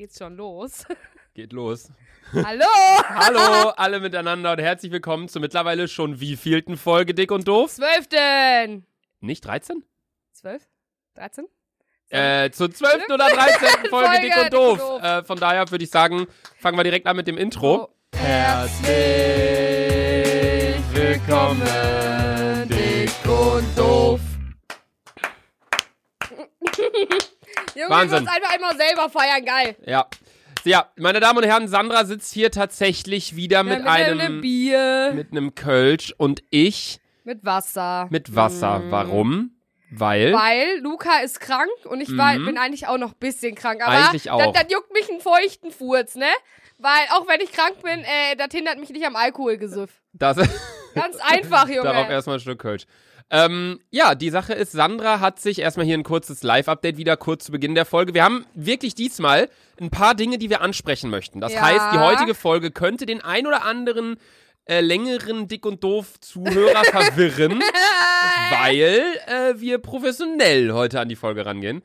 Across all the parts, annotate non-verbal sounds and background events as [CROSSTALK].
Geht's schon los? [LAUGHS] Geht los. Hallo! Hallo alle miteinander und herzlich willkommen zur mittlerweile schon wievielten Folge Dick und Doof? Zwölften! Nicht 13? Zwölf? Dreizehn? Äh, zur 12. oder 13. Folge, Folge Dick und Dick Doof. und Doof. Äh, von daher würde ich sagen, fangen wir direkt an mit dem Intro. Oh. Herzlich willkommen, dick und doof. Junge, Wahnsinn. ich einfach einmal selber feiern, geil. Ja. Ja, meine Damen und Herren, Sandra sitzt hier tatsächlich wieder mit, Ja, einem einem Bier. mit einem Kölsch und ich Mit Wasser. mit Wasser. Mm. Warum? Weil Weil Luca ist krank und ich war, Mhm. bin eigentlich auch noch ein bisschen krank. Aber Eigentlich auch. Dann, dann juckt mich ein feuchten Furz, ne? Weil auch wenn ich krank bin, äh, das hindert mich nicht am Alkoholgesüff. das Ganz einfach, [LAUGHS] Junge. Darauf erstmal ein Stück Kölsch. Ähm, ja, die Sache ist, Sandra hat sich erstmal hier ein kurzes Live-Update wieder kurz zu Beginn der Folge. Wir haben wirklich diesmal ein paar Dinge, die wir ansprechen möchten. Das Ja. heißt, die heutige Folge könnte den ein oder anderen äh, längeren Dick und Doof Zuhörer [LAUGHS] verwirren, weil äh, wir professionell heute an die Folge rangehen.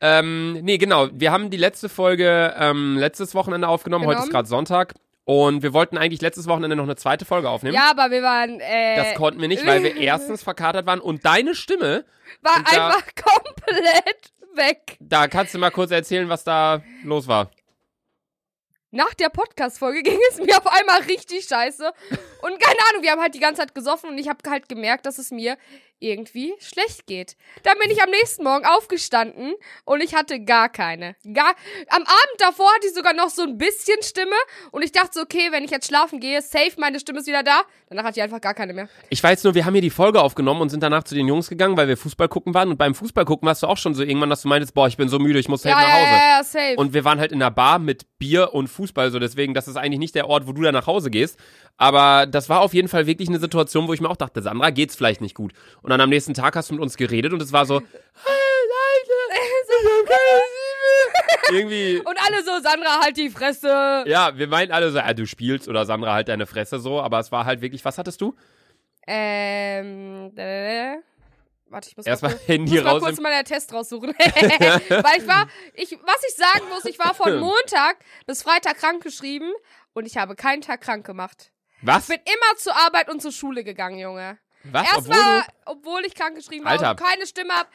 Ähm, nee, genau. Wir haben die letzte Folge ähm, letztes Wochenende aufgenommen. Heute ist gerade Sonntag. Und wir wollten eigentlich letztes Wochenende noch eine zweite Folge aufnehmen. ja, aber wir waren, äh, Das konnten wir nicht, weil wir [LAUGHS] erstens verkatert waren und deine Stimme, war und da- einfach [LAUGHS] komplett weg. da kannst du mal kurz erzählen, was da los war. Nach der Podcast-Folge [LAUGHS] ging es mir auf einmal richtig scheiße. Und keine Ahnung, wir haben halt die ganze Zeit gesoffen und ich habe halt gemerkt, dass es mir irgendwie schlecht geht. Dann bin ich am nächsten Morgen aufgestanden und ich hatte gar keine. Gar am Abend davor hatte ich sogar noch so ein bisschen Stimme und ich dachte so, okay, wenn ich jetzt schlafen gehe, safe, meine Stimme ist wieder da. Danach hatte ich einfach gar keine mehr. Ich weiß nur, wir haben hier die Folge aufgenommen und sind danach zu den Jungs gegangen, weil wir Fußball gucken waren. Und beim Fußball gucken warst du auch schon so irgendwann, dass du meintest, boah, ich bin so müde, ich muss safe Ja, nach Hause. ja, ja, safe. Und wir waren halt in der Bar mit Bier und Fußball, so deswegen, das ist eigentlich nicht der Ort, wo du dann nach Hause gehst. Aber das war auf jeden Fall wirklich eine Situation, wo ich mir auch dachte, Sandra, geht's vielleicht nicht gut. Und dann am nächsten Tag hast du mit uns geredet und es war so, [LAUGHS] irgendwie, und alle so, Sandra, halt die Fresse. ja, wir meinten alle so, ja, du spielst oder Sandra halt deine Fresse so, aber es war halt wirklich, was hattest du? Ähm, äh, warte, ich muss Erstmal mal, Handy muss mal kurz mal den Test raussuchen. [LAUGHS] [LAUGHS] Weil ich war, ich, was ich sagen muss, ich war von Montag bis Freitag krankgeschrieben und ich habe keinen Tag krank gemacht. Was? Ich bin immer zur Arbeit und zur Schule gegangen, Junge. Was? Erst Obwohl ich krank geschrieben habe und keine Stimme habe.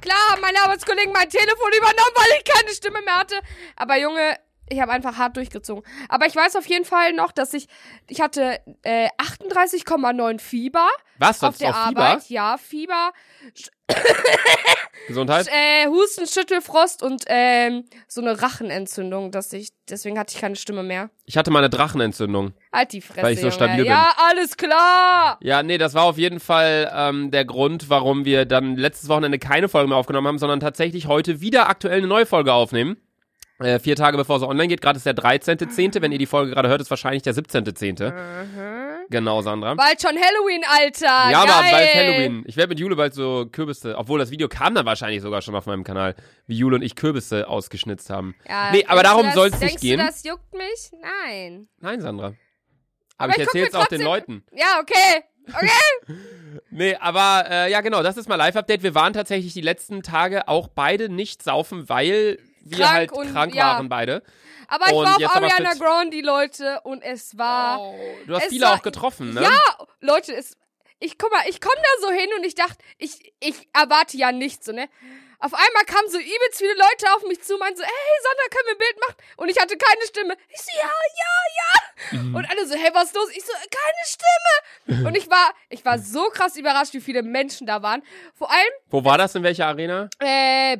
Klar haben meine Arbeitskollegen mein Telefon übernommen, weil ich keine Stimme mehr hatte. Aber Junge, ich habe einfach hart durchgezogen. Aber ich weiß auf jeden Fall noch, dass ich, ich hatte äh, 38,9 Fieber was? auf der auf Fieber? Arbeit. Ja, Fieber. [COUGHS] Gesundheit? Äh, Husten, Schüttelfrost und ähm, so eine Rachenentzündung, dass ich, deswegen hatte ich keine Stimme mehr. Ich hatte mal eine Drachenentzündung. Halt die Fresse, Weil ich so Junge. stabil bin. Ja, alles klar. Ja, nee, das war auf jeden Fall ähm, der Grund, warum wir dann letztes Wochenende keine Folge mehr aufgenommen haben, sondern tatsächlich heute wieder aktuell eine neue Folge aufnehmen. Äh, vier Tage bevor sie online geht. Gerade ist der 13.10. Wenn ihr die Folge gerade hört, ist wahrscheinlich der 17.10. Mhm. Genau, Sandra. Bald schon Halloween, Alter. ja, Geil. aber bald Halloween. Ich werde mit Jule bald so Kürbisse, obwohl das Video kam dann wahrscheinlich sogar schon auf meinem Kanal, wie Jule und ich Kürbisse ausgeschnitzt haben. Ja, Nee, aber denkst darum das- soll's nicht denkst gehen. Du, das juckt mich? Nein. Nein, Sandra. Aber, Aber ich erzähle es auch den Leuten. Ja, okay. Okay. [LAUGHS] [LAUGHS] Nee, aber äh, ja genau, das ist mal Live-Update. Wir waren tatsächlich die letzten Tage auch beide nicht saufen, weil wir Krank halt und- krank ja. waren beide. Aber ich Und war auf Ariana. Grande, Leute, und es war. Oh, du hast viele war- auch getroffen, ne? Ja, Leute, es. Ich guck mal, ich komm da so hin und ich dachte, ich, ich erwarte ja nichts, so, ne? Auf einmal kamen so übelst viele Leute auf mich zu, meinten so, hey Sandra, können wir ein Bild machen? Und ich hatte keine Stimme. Ich so, ja, ja, ja. Mhm. Und alle so, hey, was ist los? Ich so, keine Stimme. [LAUGHS] Und ich war, ich war so krass überrascht, wie viele Menschen da waren. Vor allem, Wo war das, in welcher Arena? äh,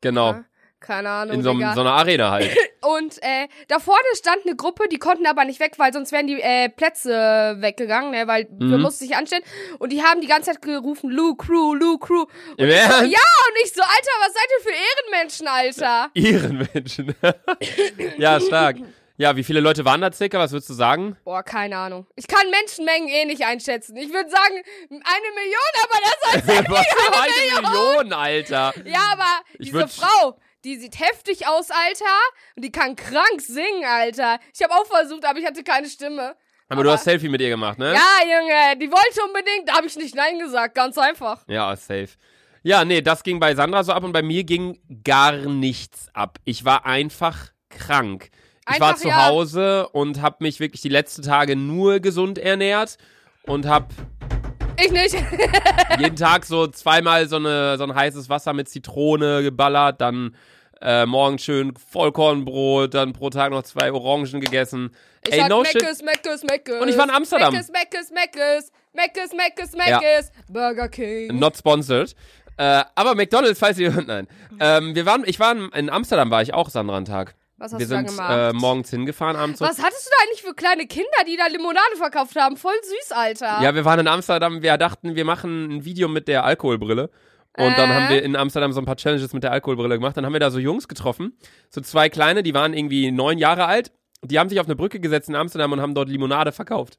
Genau, keine Ahnung, in so, so einer Arena halt. [LAUGHS] Und äh, da vorne stand eine Gruppe, die konnten aber nicht weg, weil sonst wären die äh, Plätze weggegangen, ne? weil wir Mhm. mussten sich anstellen. Und die haben die ganze Zeit gerufen, Lou Crew, Lou Crew. Im Ernst? Ja, und ich so, Alter, was seid ihr für Ehrenmenschen, Alter? [LAUGHS] Ehrenmenschen. [LAUGHS] ja, stark. Ja, wie viele Leute waren da circa? Was würdest du sagen? Boah, keine Ahnung. Ich kann Menschenmengen eh nicht einschätzen. Ich würde sagen, eine Million, aber das heißt für eine Million, Alter. Ja, aber Ich diese Frau, die sieht heftig aus, Alter. Und die kann krank singen, Alter. Ich habe auch versucht, aber ich hatte keine Stimme. Aber, du hast Selfie mit ihr gemacht, ne? Ja, Junge, die wollte unbedingt, da habe ich nicht Nein gesagt, ganz einfach. Ja, safe. Ja, nee, das ging bei Sandra so ab und bei mir ging gar nichts ab. Ich war einfach krank. Ich war Einfach, zu ja. Hause und habe mich wirklich die letzten Tage nur gesund ernährt und habe Ich nicht. [LAUGHS] jeden Tag so zweimal so, eine, so ein heißes Wasser mit Zitrone geballert, dann äh, morgens schön Vollkornbrot, dann pro Tag noch zwei Orangen gegessen. Ich Ey, no shit. Meckes, Meckes, Meckes. Und ich war in Amsterdam. Meckes, Meckes, Meckes. Meckes, Meckes, Ja. Meckes. Burger King. Not sponsored. Äh, aber McDonalds, falls ihr nein. Ähm, wir waren, ich war in, in Amsterdam, war ich auch Sandra einen Tag. Was hast wir du da sind gemacht? äh, morgens hingefahren, abends. Was hattest du da eigentlich für kleine Kinder, die da Limonade verkauft haben? Voll süß, Alter. Ja, wir waren in Amsterdam, wir dachten, wir machen ein Video mit der Alkoholbrille. Und dann Äh. haben wir in Amsterdam so ein paar Challenges mit der Alkoholbrille gemacht. Dann haben wir da so Jungs getroffen. So zwei kleine, die waren irgendwie neun Jahre alt. Die haben sich auf eine Brücke gesetzt in Amsterdam und haben dort Limonade verkauft.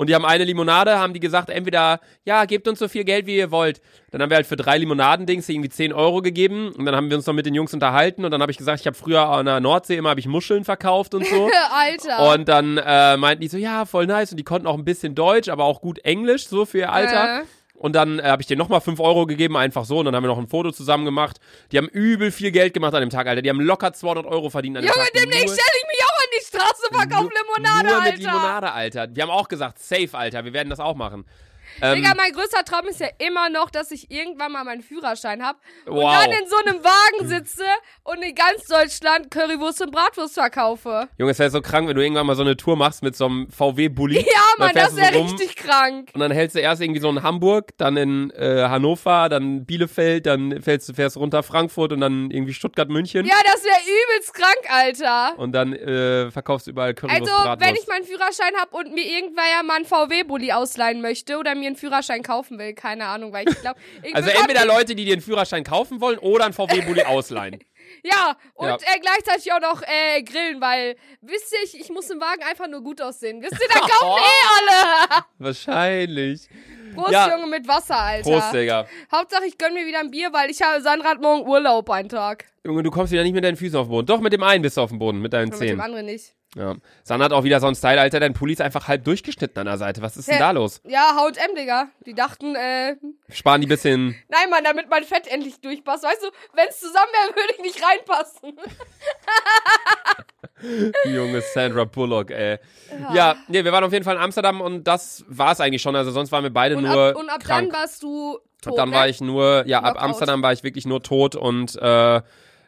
Und die haben eine Limonade, haben die gesagt, entweder, ja, gebt uns so viel Geld, wie ihr wollt. Dann haben wir halt für drei Limonadendings irgendwie 10 Euro gegeben. Und dann haben wir uns noch mit den Jungs unterhalten. Und dann habe ich gesagt, ich habe früher an der Nordsee immer ich Muscheln verkauft und so. [LAUGHS] Alter. Und dann äh, meinten die so, ja, voll nice. Und die konnten auch ein bisschen Deutsch, aber auch gut Englisch, so für ihr Alter. Äh. Und dann äh, habe ich denen nochmal 5 Euro gegeben, einfach so. Und dann haben wir noch ein Foto zusammen gemacht. Die haben übel viel Geld gemacht an dem Tag, Alter. Die haben locker 200 Euro verdient an dem Junge, Tag. demnächst Nur- stelle ich Straße, verkauf nur- Limonade, Nur Alter. mit Limonade, Alter. Wir haben auch gesagt, safe, Alter. Wir werden das auch machen. Ähm, Digga, mein größter Traum ist ja immer noch, dass ich irgendwann mal meinen Führerschein hab und Wow. dann in so einem Wagen sitze und in ganz Deutschland Currywurst und Bratwurst verkaufe. Junge, es wäre so krank, wenn du irgendwann mal so eine Tour machst mit so einem VW-Bulli. [LAUGHS] Ja, Mann, das wäre wäre richtig krank. Und dann hältst du erst irgendwie so in Hamburg, dann in äh, Hannover, dann Bielefeld, dann fällst du fährst runter Frankfurt und dann irgendwie Stuttgart, München. Ja, das wäre übelst krank, Alter. Und dann äh, verkaufst du überall Currywurst, Also, Bratwurst. wenn ich meinen Führerschein hab und mir irgendwer ja mal einen VW-Bulli ausleihen möchte oder mir einen Führerschein kaufen will, keine Ahnung, weil ich glaube... [LAUGHS] also entweder Leute, die dir einen Führerschein kaufen wollen oder einen VW-Bulli ausleihen. [LAUGHS] Ja, und Ja. Äh, gleichzeitig auch noch äh, grillen, weil, wisst ihr, ich, ich muss im Wagen einfach nur gut aussehen. Wisst ihr, da [LAUGHS] kaufen eh alle. Wahrscheinlich. Prost, Ja. Junge, mit Wasser, Alter. Prost, Digga. Hauptsache, ich gönn mir wieder ein Bier, weil ich habe, Sandra hat morgen Urlaub einen Tag. Junge, du kommst wieder nicht mit deinen Füßen auf den Boden. Doch, mit dem einen bist du auf dem Boden, mit deinen Und mit dem Zehen. anderen nicht. Ja. San hat auch wieder so einen Style, Alter. Dein Pulli ist einfach halb durchgeschnitten an der Seite. Was ist denn Ja. da los? Ja, H&M, Digga. Die dachten, äh, Sparen die bisschen. nein, Mann, damit mein Fett endlich durchpasst. Weißt du, wenn's zusammen wäre, würde ich nicht reinpassen. [LAUGHS] Junge Sandra Bullock, ey. Ja, nee, wir waren auf jeden Fall in Amsterdam und das war's eigentlich schon. Also sonst waren wir beide Und nur ab, und ab krank. dann warst du tot, Ab dann ne? war ich nur, ja, ab Knockout. Amsterdam war ich wirklich nur tot und äh,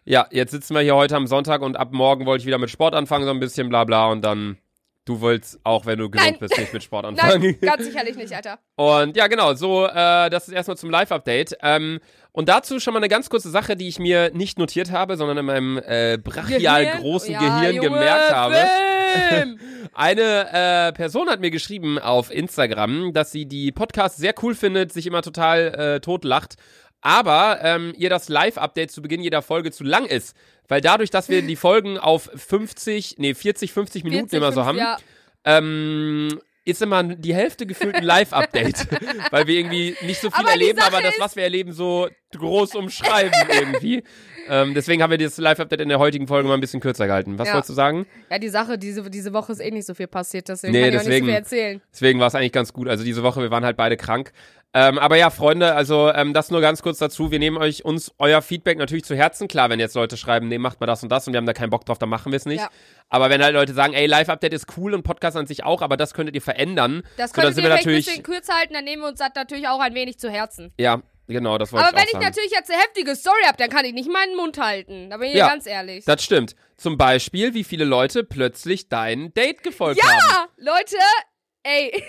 ja, jetzt sitzen wir hier heute am Sonntag und ab morgen wollte ich wieder mit Sport anfangen, so ein bisschen bla bla und dann, du wolltest auch, wenn du gesund Nein. bist, nicht mit Sport [LAUGHS] anfangen. Nein, [LAUGHS] ganz sicherlich nicht, Alter. Und ja, genau, so, äh, das ist erstmal zum Live-Update. Ähm, und dazu schon mal eine ganz kurze Sache, die ich mir nicht notiert habe, sondern in meinem äh, brachial Gehirn? großen Ja, Gehirn Junge, gemerkt habe. [LAUGHS] Eine äh, Person hat mir geschrieben auf Instagram, dass sie die Podcasts sehr cool findet, sich immer total äh, totlacht, aber ähm, ihr das Live-Update zu Beginn jeder Folge zu lang ist. Weil dadurch, dass wir die Folgen auf 50, nee, 40, 50 Minuten 40, immer so 50, haben, Ja. ähm, ist immer die Hälfte gefühlt ein Live-Update. [LAUGHS] weil wir irgendwie nicht so viel Aber erleben, aber das, was wir erleben, so groß umschreiben [LAUGHS] irgendwie. Ähm, deswegen haben wir das Live-Update in der heutigen Folge mal ein bisschen kürzer gehalten. Was Ja. wolltest du sagen? ja, die Sache, diese, diese Woche ist eh nicht so viel passiert, deswegen Nee, kann ich auch deswegen. nicht so viel erzählen. Deswegen war es eigentlich ganz gut. Also diese Woche, wir waren halt beide krank. Ähm, aber ja, Freunde, also ähm, das nur ganz kurz dazu. Wir nehmen euch uns euer Feedback natürlich zu Herzen. Klar, wenn jetzt Leute schreiben, nee, macht mal das und das und wir haben da keinen Bock drauf, dann machen wir es nicht. Ja. Aber wenn halt Leute sagen, ey, Live-Update ist cool und Podcast an sich auch, aber das könntet ihr verändern. Das so, dann könntet sind ihr ein bisschen kürzer halten, dann nehmen wir uns das natürlich auch ein wenig zu Herzen. Ja, genau, das wollte Aber wenn ich ich auch sagen. natürlich jetzt eine heftige Story habe, dann kann ich nicht meinen Mund halten. Da bin ich Ja. ganz ehrlich. Das stimmt. Zum Beispiel, wie viele Leute plötzlich dein Date gefolgt haben. ja, Leute, ey,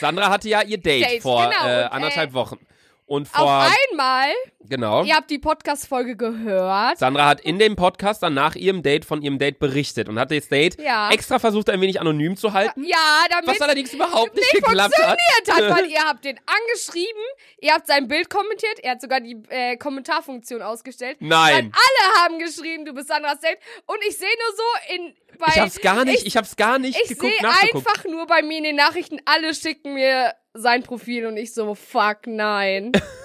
Sandra hatte ja ihr Date, Date, vor genau, äh, und, anderthalb äh, Wochen. Und vor, auf einmal, genau. ihr habt die Podcast-Folge gehört. Sandra hat in dem Podcast dann nach ihrem Date von ihrem Date berichtet und hat das Date Ja. extra versucht, ein wenig anonym zu halten, Ja, damit was allerdings überhaupt nicht, nicht geklappt hat. funktioniert hat, weil [LAUGHS] ihr habt den angeschrieben, ihr habt sein Bild kommentiert, er hat sogar die äh, Kommentarfunktion ausgestellt. Nein. Weil alle haben geschrieben, du bist Sandras Date. Und ich sehe nur so in bei Ich hab's gar nicht, ich, hab's gar nicht Ich geguckt, sehe einfach nur bei mir in den Nachrichten, alle schicken mir sein Profil und ich so, fuck, nein. [LAUGHS]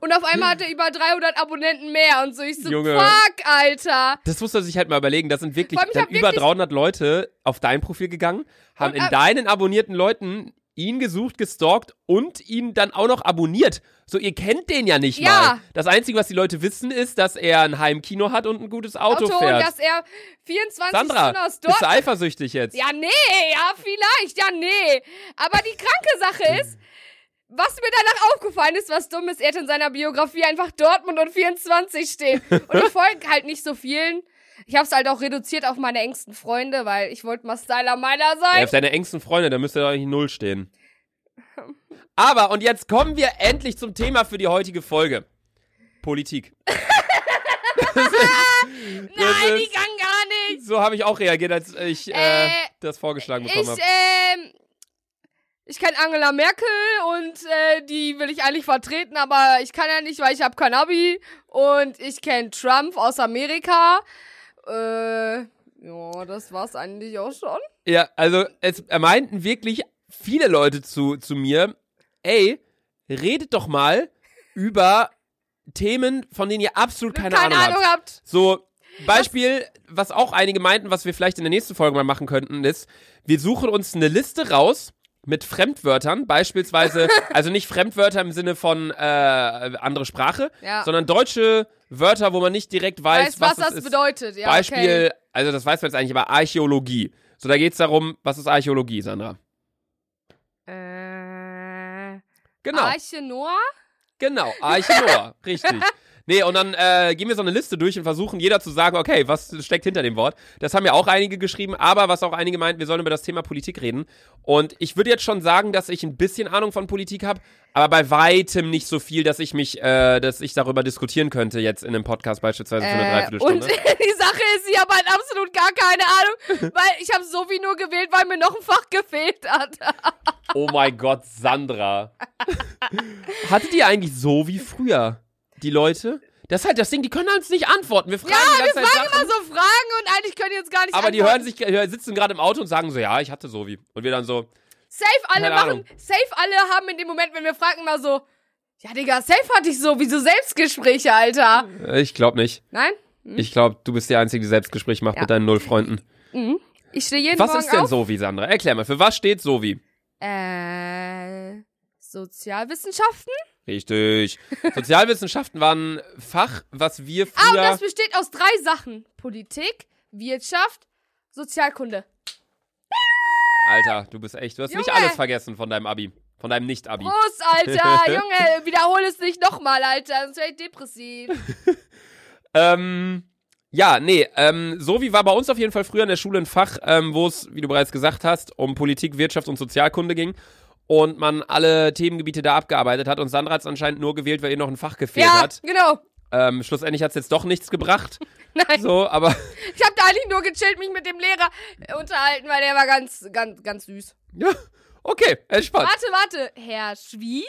und auf einmal hat er über 300 Abonnenten mehr und so, ich so, Junge. fuck, Alter. Das musst du sich halt mal überlegen. Das sind wirklich allem, über wirklich- 300 Leute auf dein Profil gegangen, haben Und, in äh, deinen abonnierten Leuten ihn gesucht, gestalkt und ihn dann auch noch abonniert. So, ihr kennt den ja nicht Ja. mal. Das Einzige, was die Leute wissen, ist, dass er ein Heimkino hat und ein gutes Auto, Auto und fährt. dass er 24 Sandra, Stunden aus bist du Dortmund eifersüchtig jetzt? Ja, nee, ja, vielleicht, ja, nee. Aber die kranke Sache ist, was mir danach aufgefallen ist, was dumm ist, er hat in seiner Biografie einfach Dortmund und 24 stehen. Und [LAUGHS] ich folge halt nicht so vielen. Ich hab's halt auch reduziert auf meine engsten Freunde, weil ich wollte mal Styler meiner Ja, sein. auf deine engsten Freunde, da müsste doch eigentlich Null stehen. [LAUGHS] Aber, und jetzt kommen wir endlich zum Thema für die heutige Folge. Politik. [LAUGHS] Ist- Nein, die kann gar nicht. So habe ich auch reagiert, als ich äh, Äh, das vorgeschlagen bekommen Ich, habe. ähm, ich kenne Angela Merkel und äh, die will ich eigentlich vertreten, aber ich kann ja nicht, weil ich habe kein Abi. Und ich kenne Trump aus Amerika. Äh, ja, das war's eigentlich auch schon. Ja, also es meinten wirklich viele Leute zu, zu mir, ey, redet doch mal über Themen, von denen ihr absolut keine, Keine, Ahnung, Ahnung habt. habt. So, Beispiel, was auch einige meinten, was wir vielleicht in der nächsten Folge mal machen könnten, ist, wir suchen uns eine Liste raus mit Fremdwörtern, beispielsweise, [LAUGHS] also nicht Fremdwörter im Sinne von äh, andere Sprache, Ja. sondern deutsche Wörter, wo man nicht direkt weiß, Weißt, was, was, es das ist. bedeutet. Ja, Beispiel, also das weiß man jetzt eigentlich, aber Archäologie. So, da geht's darum, was ist Archäologie, Sandra? Okay. Äh, Genau, Arche Noah? genau, Arche Noah, [LAUGHS] richtig. Nee, und dann äh, gehen wir so eine Liste durch und versuchen jeder zu sagen, okay, was steckt hinter dem Wort. Das haben ja auch einige geschrieben, aber was auch einige meinten, wir sollen über das Thema Politik reden. Und ich würde jetzt schon sagen, dass ich ein bisschen Ahnung von Politik habe, aber bei weitem nicht so viel, dass ich mich, äh, dass ich darüber diskutieren könnte jetzt in einem Podcast beispielsweise für eine Äh, und Dreiviertelstunde. [LAUGHS] die Sache ist, ich habe halt absolut gar keine Ahnung, [LAUGHS] weil ich habe Sophie nur gewählt, weil mir noch ein Fach gefehlt hat. Oh mein Gott, Sandra. [LAUGHS] Hattet ihr eigentlich so wie früher? Die Leute? Das ist halt das Ding, die können uns nicht antworten. Wir fragen Ja, die ganze wir Zeit fragen Sachen, immer so Fragen und eigentlich können die jetzt gar nicht aber die antworten. hören sich, sitzen gerade im Auto und sagen so, ja, ich hatte so wie. Und wir dann so, Safe alle machen, Ahnung. safe alle haben in dem Moment, wenn wir fragen, immer so, ja Digga, safe hatte ich so, wie so Selbstgespräche, Alter. äh, ich glaube nicht. Nein? Ich glaube, du bist die Einzige, die Selbstgespräch macht Ja. mit deinen null Freunden. Ich stehe jeden Was Morgen ist denn auf. so wie, Sandra? Erklär mal, für was steht so wie? Äh, Sozialwissenschaften? Richtig. [LAUGHS] Sozialwissenschaften waren ein Fach, was wir Ah, und früher... das besteht aus drei Sachen. Politik, Wirtschaft, Sozialkunde. Alter, du bist echt, du hast nicht Junge. alles vergessen von deinem Abi. Von deinem Nicht-Abi. Prost, Alter. [LAUGHS] Junge, wiederhol es nicht nochmal, Alter. Sonst wäre ich depressiv. [LAUGHS] Ähm, ja, nee, ähm, so wie war bei uns auf jeden Fall früher in der Schule ein Fach, ähm, wo es, wie du bereits gesagt hast, um Politik, Wirtschaft und Sozialkunde ging und man alle Themengebiete da abgearbeitet hat und Sandra hat es anscheinend nur gewählt, weil ihr noch ein Fach gefehlt ja, hat. genau. Ähm, schlussendlich hat es jetzt doch nichts gebracht, [LAUGHS] Nein, so, aber [LAUGHS] ich habe da eigentlich nur gechillt, mich mit dem Lehrer äh, unterhalten, weil der war ganz, ganz, ganz süß. ja, okay, entspannt. Warte, warte. Herr Schwie?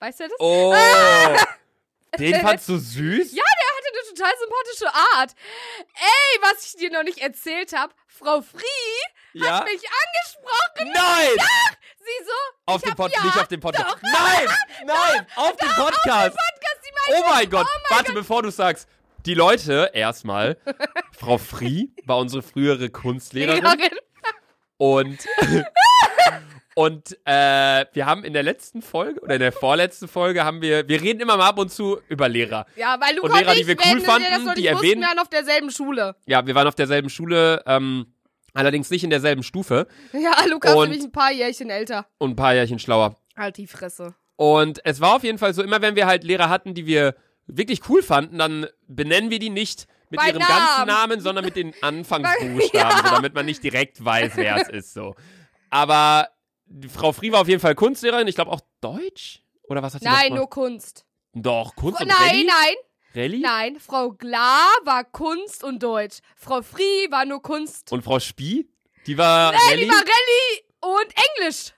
Weißt du das? Oh, [LAUGHS] den fandst du süß? Ja, der total sympathische Art. Ey, was ich dir noch nicht erzählt habe, Frau Frie Ja? hat mich angesprochen. Nein! Sie so, Auf dem hab, Pod ja, nicht auf dem Podcast. doch. Nein! [LAUGHS] Nein! Auf dem Podcast! Podcast, die Oh mein Gott! Warte, bevor du sagst. Die Leute, erstmal, [LAUGHS] Frau Frie war unsere frühere Kunstlehrerin Lehrerin. und, [LAUGHS] und äh, wir haben in der letzten Folge oder in der vorletzten Folge haben wir, wir reden immer mal ab und zu über Lehrer. Ja, weil Luca Und Lehrer, die wir cool fanden, noch die erwähnen- wir waren auf derselben Schule. Ja, wir waren auf derselben Schule, ähm, allerdings nicht in derselben Stufe Ja, Luca ist Und- nämlich ein paar Jährchen älter. und ein paar Jährchen schlauer. Halt die Fresse. Und es war auf jeden Fall so, immer wenn wir halt Lehrer hatten, die wir wirklich cool fanden, dann benennen wir die nicht mit Bei ihrem Namen. ganzen Namen, sondern mit den [LAUGHS] Anfangsbuchstaben, [LAUGHS] so, damit man nicht direkt weiß, wer es ist. So. Aber die Frau Frie war auf jeden Fall Kunstlehrerin, ich glaube auch Deutsch? Oder was hat sie Nein, nur Kunst. Doch, Kunst und nein, Rallye? nein, Rallye? nein. Frau Glar war Kunst und Deutsch. Frau Frie war nur Kunst. Und Frau Spie? Die war Nein, Rallye? die war Rallye und Englisch.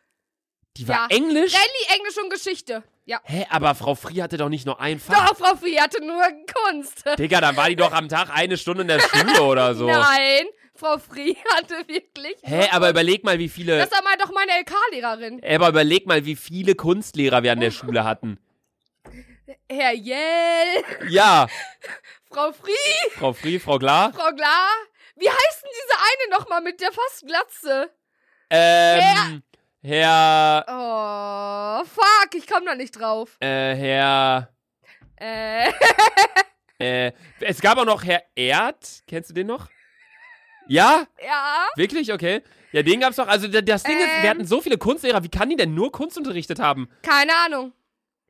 Die war ja. Englisch? Rallye, Englisch und Geschichte. Ja. Hä, aber Frau Frie hatte doch nicht nur ein Fach. Doch, Frau Frie hatte nur Kunst. Digga, dann war die doch am Tag eine Stunde in der Schule oder [LAUGHS] so. Nein, Frau Frie [LAUGHS] hatte wirklich. Hä, aber überleg mal, wie viele. Das war mal doch meine LK-Lehrerin. Aber überleg mal, wie viele Kunstlehrer wir an der [LAUGHS] Schule hatten. Herr Jell, Ja, [LAUGHS] Frau Frie, Frau Frie, Frau Klar. Frau Glar. Wie heißt denn diese eine nochmal mit der fast Glatze? Ähm, Herr, Oh, fuck, ich komm da nicht drauf. äh, Herr, Äh, äh, es gab auch noch Herr Erd. Kennst du den noch? Ja? ja. Wirklich? Okay. Ja, den gab's doch. Also, da- das Ding ist, wir Ähm. hatten so viele Kunstlehrer. Wie kann die denn nur Kunst unterrichtet haben? Keine Ahnung.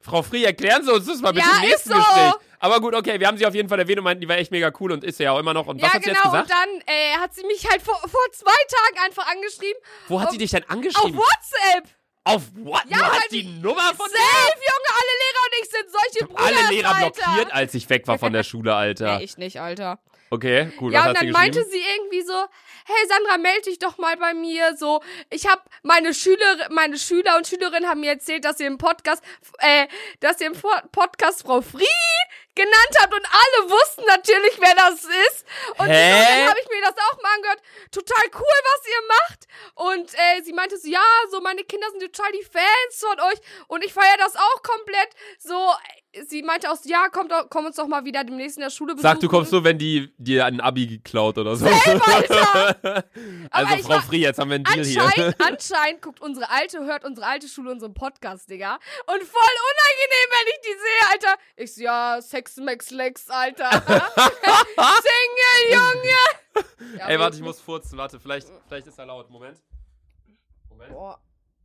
Frau Frie, erklären Sie uns das mal bitte Ja, im nächsten ist so. Gespräch. Aber gut, okay, wir haben sie auf jeden Fall erwähnt und meinten, die war echt mega cool und ist sie ja auch immer noch. Und was ja, hat sie genau. jetzt gesagt? Und dann äh, hat sie mich halt vor, vor zwei Tagen einfach angeschrieben. Wo hat auf- sie dich denn Auf angeschrieben? WhatsApp. Auf what? Ja, du hast die, Nummer von Safe, Junge, alle Lehrer und ich sind solche Brüder. alle Lehrer Alter. blockiert, als ich weg war von der Schule, Alter. [LAUGHS] Nee, ich nicht, Alter. Okay, cool. ja, und sie dann geschrieben? meinte sie irgendwie so, hey Sandra, melde dich doch mal bei mir. So, ich habe meine Schüler, meine Schüler und Schülerinnen haben mir erzählt, dass ihr im Podcast, äh, dass ihr im Po- Podcast Frau Frie genannt habt und alle wussten natürlich, wer das ist. Und Hä? so, dann habe ich mir das auch mal angehört. Total cool, was ihr macht. Und äh, sie meinte so, ja, so meine Kinder sind total die Fans von euch und ich feiere das auch komplett. So, sie meinte auch so, ja, kommt, komm uns doch mal wieder demnächst in der Schule besuchen. Sag, du kommst nur, wenn die dir ein Abi geklaut oder so. Alter. [LAUGHS] also, Frau Frie, jetzt haben wir einen Deal hier. Anscheinend, anscheinend guckt unsere alte, hört unsere alte Schule unseren Podcast, Digga. Und voll unangenehm, wenn ich die sehe, Alter. Ich so, ja, Sex Max Lex, Alter. [LAUGHS] Single, Junge. [LAUGHS] Ja, Ey, warte, ich muss furzen. Warte, vielleicht, vielleicht ist er laut. Moment. Moment. Boah.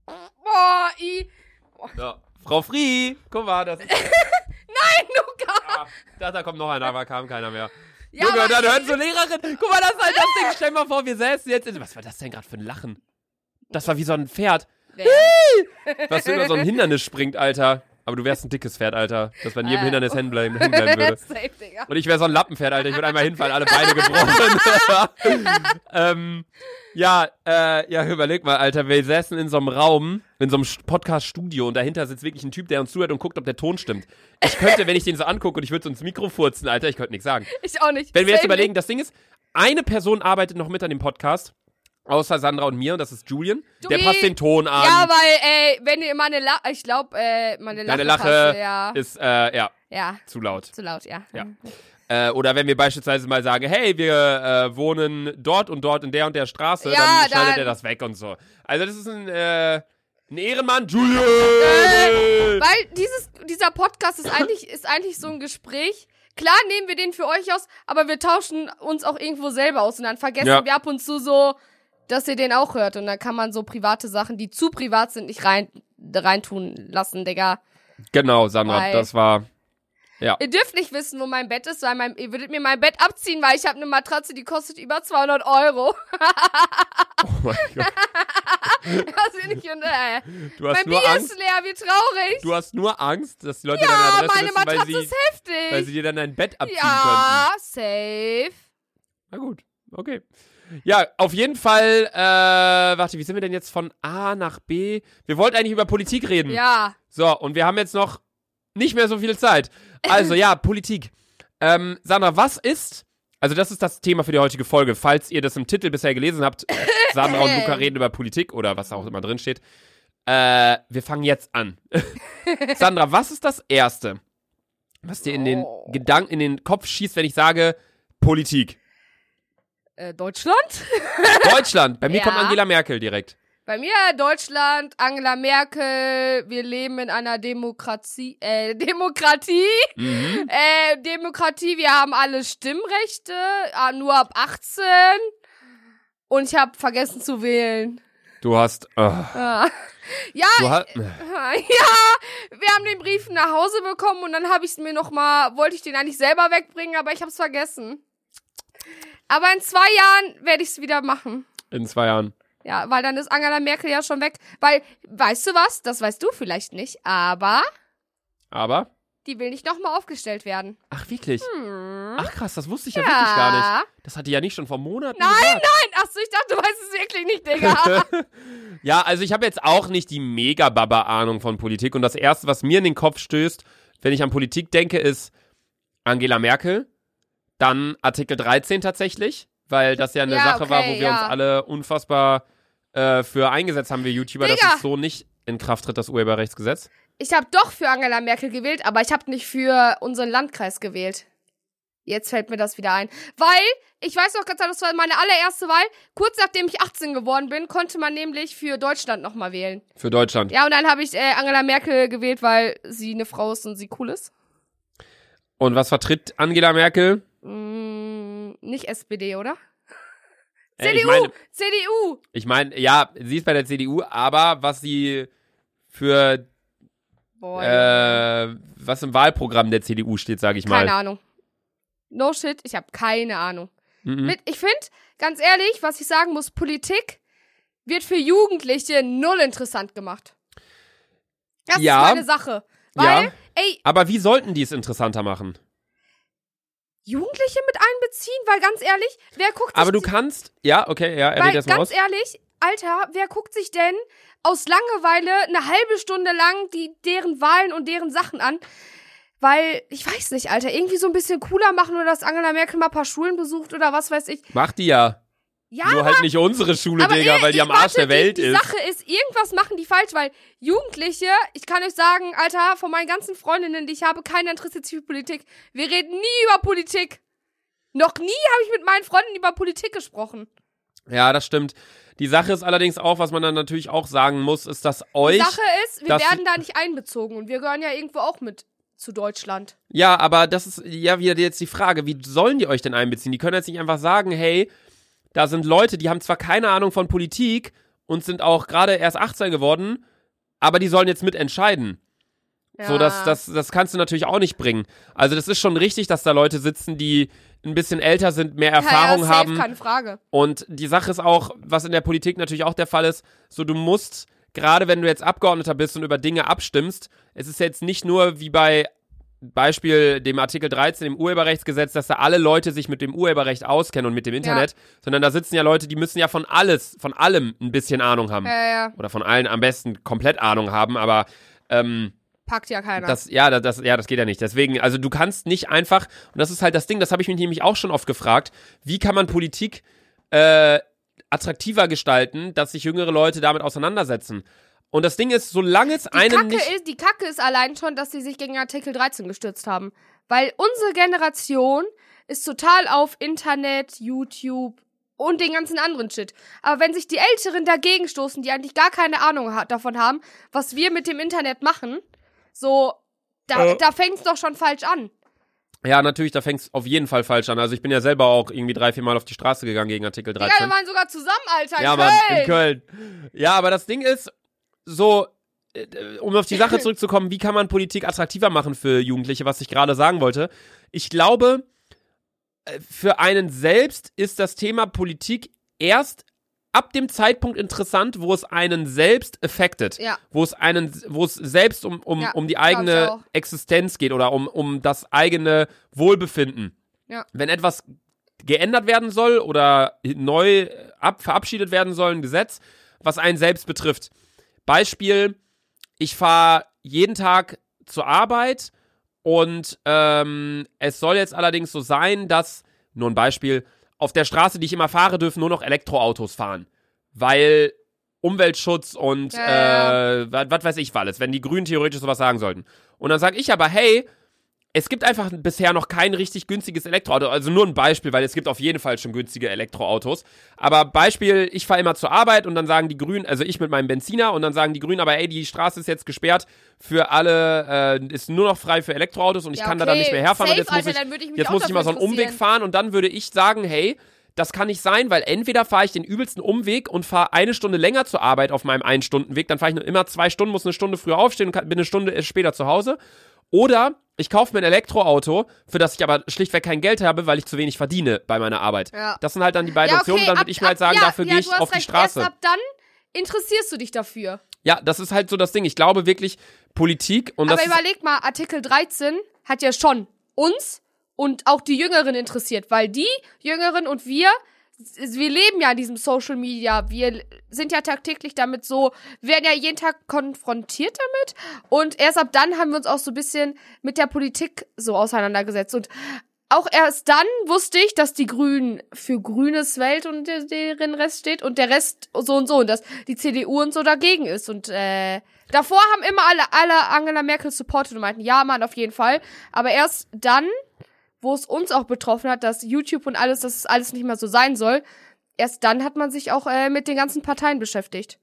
Boah, i. Ja. Frau Frie, guck mal, das ist. [LAUGHS] Nein, Luca. Ah, da, da kommt noch einer, aber kam keiner mehr. Ja, Junge, dann hört so Lehrerin. Guck mal, das ist halt das Ding. Stell mal vor, wir säßen jetzt in. Was war das denn gerade für ein Lachen? Das war wie so ein Pferd, was über so ein Hindernis springt, Alter. Aber du wärst ein dickes Pferd, Alter. Das bei jedem Äh, Hindernis bleiben, hängen bleiben [LAUGHS] würde. Safe. Und ich wäre so ein Lappenpferd, Alter. Ich würde einmal hinfallen, alle Beine gebrochen. [LAUGHS] ähm, ja, äh, ja, überleg mal, Alter. Wir säßen in so einem Raum, in so einem Podcast-Studio und dahinter sitzt wirklich ein Typ, der uns zuhört und guckt, ob der Ton stimmt. Ich könnte, wenn ich den so angucke und ich würde so ins Mikro furzen, Alter, ich könnte nichts sagen. Ich auch nicht. Wenn wir jetzt überlegen, das Ding ist, eine Person arbeitet noch mit an dem Podcast, außer Sandra und mir, und das ist Julian. Der Julie. passt den Ton an. Ja, weil, ey, wenn ihr meine Lache, ich glaube, äh, meine Lache, Deine Lache passe, ja. ist, äh, ja, ja, zu laut. zu laut, ja. Ja. Äh, oder wenn wir beispielsweise mal sagen, hey, wir äh, wohnen dort und dort in der und der Straße, Ja, dann schneidet dann- er das weg und so. Also das ist ein, äh, ein Ehrenmann, Julian! Äh, Weil dieses, dieser Podcast ist eigentlich, ist eigentlich so ein Gespräch. Klar nehmen wir den für euch aus, aber wir tauschen uns auch irgendwo selber aus und dann vergessen Ja. wir ab und zu so, dass ihr den auch hört und dann kann man so private Sachen, die zu privat sind, nicht rein reintun lassen, Digga. genau, Sandra, Weil- das war. Ihr dürft nicht wissen, wo mein Bett ist, weil mein, ihr würdet mir mein Bett abziehen, weil ich habe eine Matratze, die kostet über 200 Euro. [LAUGHS] Oh mein Gott. Das nicht äh, Du hast mein nur Bier Angst. ist leer, wie traurig. Du hast nur Angst, dass die Leute deine ja, Adresse meine wissen, weil Matratze sie, ist heftig. weil sie dir dann dein Bett abziehen ja, safe. könnten. Na gut, okay. Ja, auf jeden Fall, äh, warte, wie sind wir denn jetzt von A nach B? Wir wollten eigentlich über Politik reden. Ja. So, und wir haben jetzt noch nicht mehr so viel Zeit. Also ja, [LAUGHS] Politik. Ähm, Sandra, was ist, also das ist das Thema für die heutige Folge. Falls ihr das im Titel bisher gelesen habt, Sandra und Luca [LAUGHS] reden über Politik oder was auch immer drin steht. Äh, wir fangen jetzt an. [LAUGHS] Sandra, was ist das Erste, was dir in den Oh. Gedanken, in den Kopf schießt, wenn ich sage Politik? Äh, Deutschland? [LAUGHS] Deutschland. Bei mir Ja. kommt Angela Merkel direkt. Bei mir Deutschland, Angela Merkel, wir leben in einer Demokratie, äh, Demokratie, Mhm. äh, Demokratie, wir haben alle Stimmrechte, äh, nur ab 18 und ich habe vergessen zu wählen. Du hast. Oh, Ah. Ja, du hast. [LAUGHS] ja, wir haben den Brief nach Hause bekommen und dann habe ich es mir noch mal, wollte ich den eigentlich selber wegbringen, aber ich habe es vergessen. Aber in zwei Jahren werde ich es wieder machen. In zwei Jahren. Ja, weil dann ist Angela Merkel ja schon weg. Weil, weißt du was? Das weißt du vielleicht nicht, aber Aber. die will nicht nochmal aufgestellt werden. Ach, wirklich? Hm. Ach krass, das wusste ich ja, wirklich gar nicht. Ja. Das hat die ja nicht schon vor Monaten Nein, gesagt. nein, achso, ich dachte, du weißt es wirklich nicht, Digga. [LAUGHS] Ja, also ich habe jetzt auch nicht die mega baba ahnung von Politik und das erste, was mir in den Kopf stößt, wenn ich an Politik denke, ist Angela Merkel, dann Artikel 13 tatsächlich, weil das ja eine Ja, Sache war, okay, wo wir uns ja. alle unfassbar äh, für eingesetzt haben, wir YouTuber, dass Digga. es so nicht in Kraft tritt, das Urheberrechtsgesetz. ich habe doch für Angela Merkel gewählt, aber ich habe nicht für unseren Landkreis gewählt. Jetzt fällt mir das wieder ein. Weil, ich weiß noch ganz genau, das war meine allererste Wahl. Kurz nachdem ich 18 geworden bin, konnte man nämlich für Deutschland nochmal wählen. Für Deutschland. Ja, und dann habe ich äh, Angela Merkel gewählt, weil sie eine Frau ist und sie cool ist. Und was vertritt Angela Merkel? Mm, nicht SPD, oder? Äh, ich CDU! meine- CDU! Ich meine, ja, sie ist bei der CDU, aber was sie für Boah, äh, was im Wahlprogramm der CDU steht, sage ich mal. keine Ahnung. No shit, ich habe keine Ahnung. Mhm. Mit, ich finde, ganz ehrlich, was ich sagen muss, Politik wird für Jugendliche null interessant gemacht. Das Ja. ist meine Sache. Weil, Ja. ey, Aber wie sollten die es interessanter machen? Jugendliche mit einbeziehen, weil ganz ehrlich, wer guckt sich Aber du kannst, ja, okay, ja, er weil erst mal ganz aus. ehrlich, Alter, wer guckt sich denn aus Langeweile eine halbe Stunde lang die deren Wahlen und deren Sachen an? Weil, ich weiß nicht, Alter, irgendwie so ein bisschen cooler machen oder dass Angela Merkel mal ein paar Schulen besucht oder was weiß ich. Macht die ja. Ja, Nur halt nicht unsere Schule, aber Digga, äh, weil die am warte, Arsch der Welt die, die ist. Sache ist, irgendwas machen die falsch, weil Jugendliche, ich kann euch sagen, Alter, von meinen ganzen Freundinnen, die ich habe, keiner interessiert sich für Politik. Wir reden nie über Politik. Noch nie habe ich mit meinen Freunden über Politik gesprochen. Ja, das stimmt. Die Sache ist allerdings auch, was man dann natürlich auch sagen muss, ist, dass Die euch. Sache ist, wir werden da nicht einbezogen und wir gehören ja irgendwo auch mit zu Deutschland. Ja, aber das ist ja wieder jetzt die Frage, wie sollen die euch denn einbeziehen? Die können jetzt nicht einfach sagen, hey, da sind Leute, die haben zwar keine Ahnung von Politik und sind auch gerade erst 18 geworden, aber die sollen jetzt mitentscheiden. So, das, das, das kannst du natürlich auch nicht bringen. Also, das ist schon richtig, dass da Leute sitzen, die ein bisschen älter sind, mehr Erfahrung ja, ja, safe, haben. keine Frage. Und die Sache ist auch, was in der Politik natürlich auch der Fall ist, so du musst, gerade wenn du jetzt Abgeordneter bist und über Dinge abstimmst, es ist jetzt nicht nur wie bei Beispiel dem Artikel 13 im Urheberrechtsgesetz, dass da alle Leute sich mit dem Urheberrecht auskennen und mit dem Internet, sondern da sitzen ja Leute, die müssen ja von alles, von allem ein bisschen Ahnung haben. Ja, ja, Oder von allen am besten komplett Ahnung haben, aber ähm, packt ja keiner. das, ja, das, das, ja, das geht ja nicht. Deswegen, also du kannst nicht einfach, und das ist halt das Ding, das habe ich mich nämlich auch schon oft gefragt, wie kann man Politik äh, attraktiver gestalten, dass sich jüngere Leute damit auseinandersetzen? Und das Ding ist, solange es die, einen Kacke nicht. ist, die Kacke ist allein schon, dass sie sich gegen Artikel 13 gestürzt haben. Weil unsere Generation ist total auf Internet, YouTube und den ganzen anderen Shit. Aber wenn sich die Älteren dagegen stoßen, die eigentlich gar keine Ahnung davon haben, was wir mit dem Internet machen, so, da, Äh. da fängt's doch schon falsch an. Ja, natürlich, da fängt's auf jeden Fall falsch an. Also ich bin ja selber auch irgendwie drei, vier Mal auf die Straße gegangen gegen Artikel Digga, 13. wir waren sogar zusammen, Alter. in Ja, Mann, in. Köln. Ja, aber das Ding ist, so, äh, um auf die Sache [LAUGHS] zurückzukommen, wie kann man Politik attraktiver machen für Jugendliche, was ich gerade sagen wollte. Ich glaube, äh, für einen selbst ist das Thema Politik erst ab dem Zeitpunkt interessant, wo es einen selbst affected. Ja. Wo es einen, wo es selbst um, um, Ja, um die eigene. Existenz geht oder um, um das eigene Wohlbefinden. Ja. Wenn etwas geändert werden soll oder neu ab, verabschiedet werden soll, ein Gesetz, was einen selbst betrifft. Beispiel, ich fahre jeden Tag zur Arbeit und ähm, es soll jetzt allerdings so sein, dass, nur ein Beispiel, auf der Straße, die ich immer fahre, dürfen nur noch Elektroautos fahren. Weil Umweltschutz und Ja, äh, was weiß ich alles, wenn die Grünen theoretisch sowas sagen sollten. Und dann sage ich aber, hey, es gibt einfach bisher noch kein richtig günstiges Elektroauto. Also nur ein Beispiel, weil es gibt auf jeden Fall schon günstige Elektroautos. Aber Beispiel, ich fahre immer zur Arbeit und dann sagen die Grünen, also ich mit meinem Benziner und dann sagen die Grünen, aber ey, die Straße ist jetzt gesperrt für alle, äh, ist nur noch frei für Elektroautos und ich Ja, kann da dann okay. nicht mehr herfahren. Safe, und jetzt muss Alter, ich, ich jetzt muss ich mal so einen Umweg fahren und dann würde ich sagen, hey, das kann nicht sein, weil entweder fahre ich den übelsten Umweg und fahre eine Stunde länger zur Arbeit auf meinem Ein-Stunden-Weg, dann fahre ich nur immer zwei Stunden, muss eine Stunde früher aufstehen und bin eine Stunde später zu Hause. Oder ich kaufe mir ein Elektroauto, für das ich aber schlichtweg kein Geld habe, weil ich zu wenig verdiene bei meiner Arbeit. Ja. Das sind halt dann die beiden Ja, Optionen, okay, dann ab- würde ich mir halt sagen, ja, dafür gehe ich auf die. Straße. Erst ab dann interessierst du dich dafür. Ja, das ist halt so das Ding. Ich glaube wirklich, Politik und das Aber überleg mal, Artikel 13 hat ja schon uns und auch die Jüngeren interessiert, weil die Jüngeren und wir, wir leben ja in diesem Social Media, wir sind ja tagtäglich damit so, werden ja jeden Tag konfrontiert damit. Und erst ab dann haben wir uns auch so ein bisschen mit der Politik so auseinandergesetzt. Und auch erst dann wusste ich, dass die Grünen für grünes Welt und der- deren Rest steht und der Rest so und so und dass die CDU und so dagegen ist. Und äh, davor haben immer alle alle Angela Merkel supportet und meinten ja Mann auf jeden Fall, aber erst dann wo es uns auch betroffen hat, dass YouTube und alles, dass es alles nicht mehr so sein soll, erst dann hat man sich auch äh, mit den ganzen Parteien beschäftigt.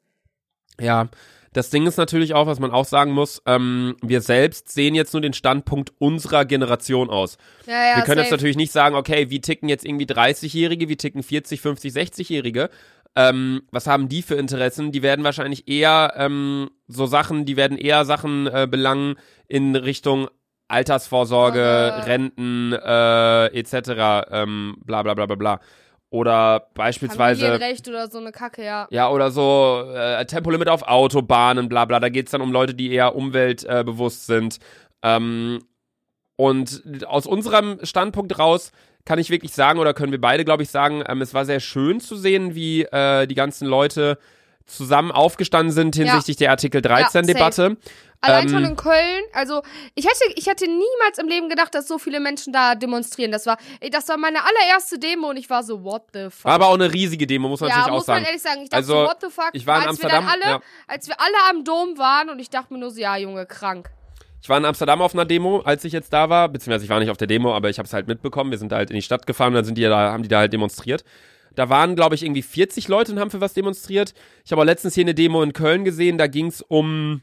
Ja, das Ding ist natürlich auch, was man auch sagen muss, ähm, wir selbst sehen jetzt nur den Standpunkt unserer Generation aus. Ja, ja, wir können jetzt safe. natürlich nicht sagen, okay, wie ticken jetzt irgendwie 30-Jährige, wie ticken 40, 50, 60-Jährige. Ähm, was haben die für Interessen? Die werden wahrscheinlich eher ähm, so Sachen, die werden eher Sachen äh, belangen in Richtung Altersvorsorge, Sorge. Renten, äh, etc., ähm, bla bla bla bla bla. Oder beispielsweise. Familienrecht oder so eine Kacke, ja. Ja, oder so äh, Tempolimit auf Autobahnen, bla bla. Da geht's dann um Leute, die eher umweltbewusst äh, sind. Ähm, und aus unserem Standpunkt raus kann ich wirklich sagen, oder können wir beide, glaube ich, sagen, ähm, es war sehr schön zu sehen, wie äh, die ganzen Leute zusammen aufgestanden sind hinsichtlich der Artikel 13-Debatte. Allein Ähm, schon in Köln, also ich hätte, ich hätte niemals im Leben gedacht, dass so viele Menschen da demonstrieren. Das war, das war meine allererste Demo und ich war so, what the fuck. war aber auch eine riesige Demo, muss man ja, natürlich auch muss man sagen. ehrlich sagen. Ich dachte Also, so, what the fuck. ich war in als wir dann Amsterdam, alle, ja. als wir alle am Dom waren und ich dachte mir nur so, ja, Junge, krank. Ich war in Amsterdam auf einer Demo, als ich jetzt da war, beziehungsweise ich war nicht auf der Demo, aber ich habe es halt mitbekommen. Wir sind da halt in die Stadt gefahren und dann sind die da, haben die da halt demonstriert. Da waren, glaube ich, irgendwie 40 Leute und haben für was demonstriert. Ich habe auch letztens hier eine Demo in Köln gesehen, da ging es um.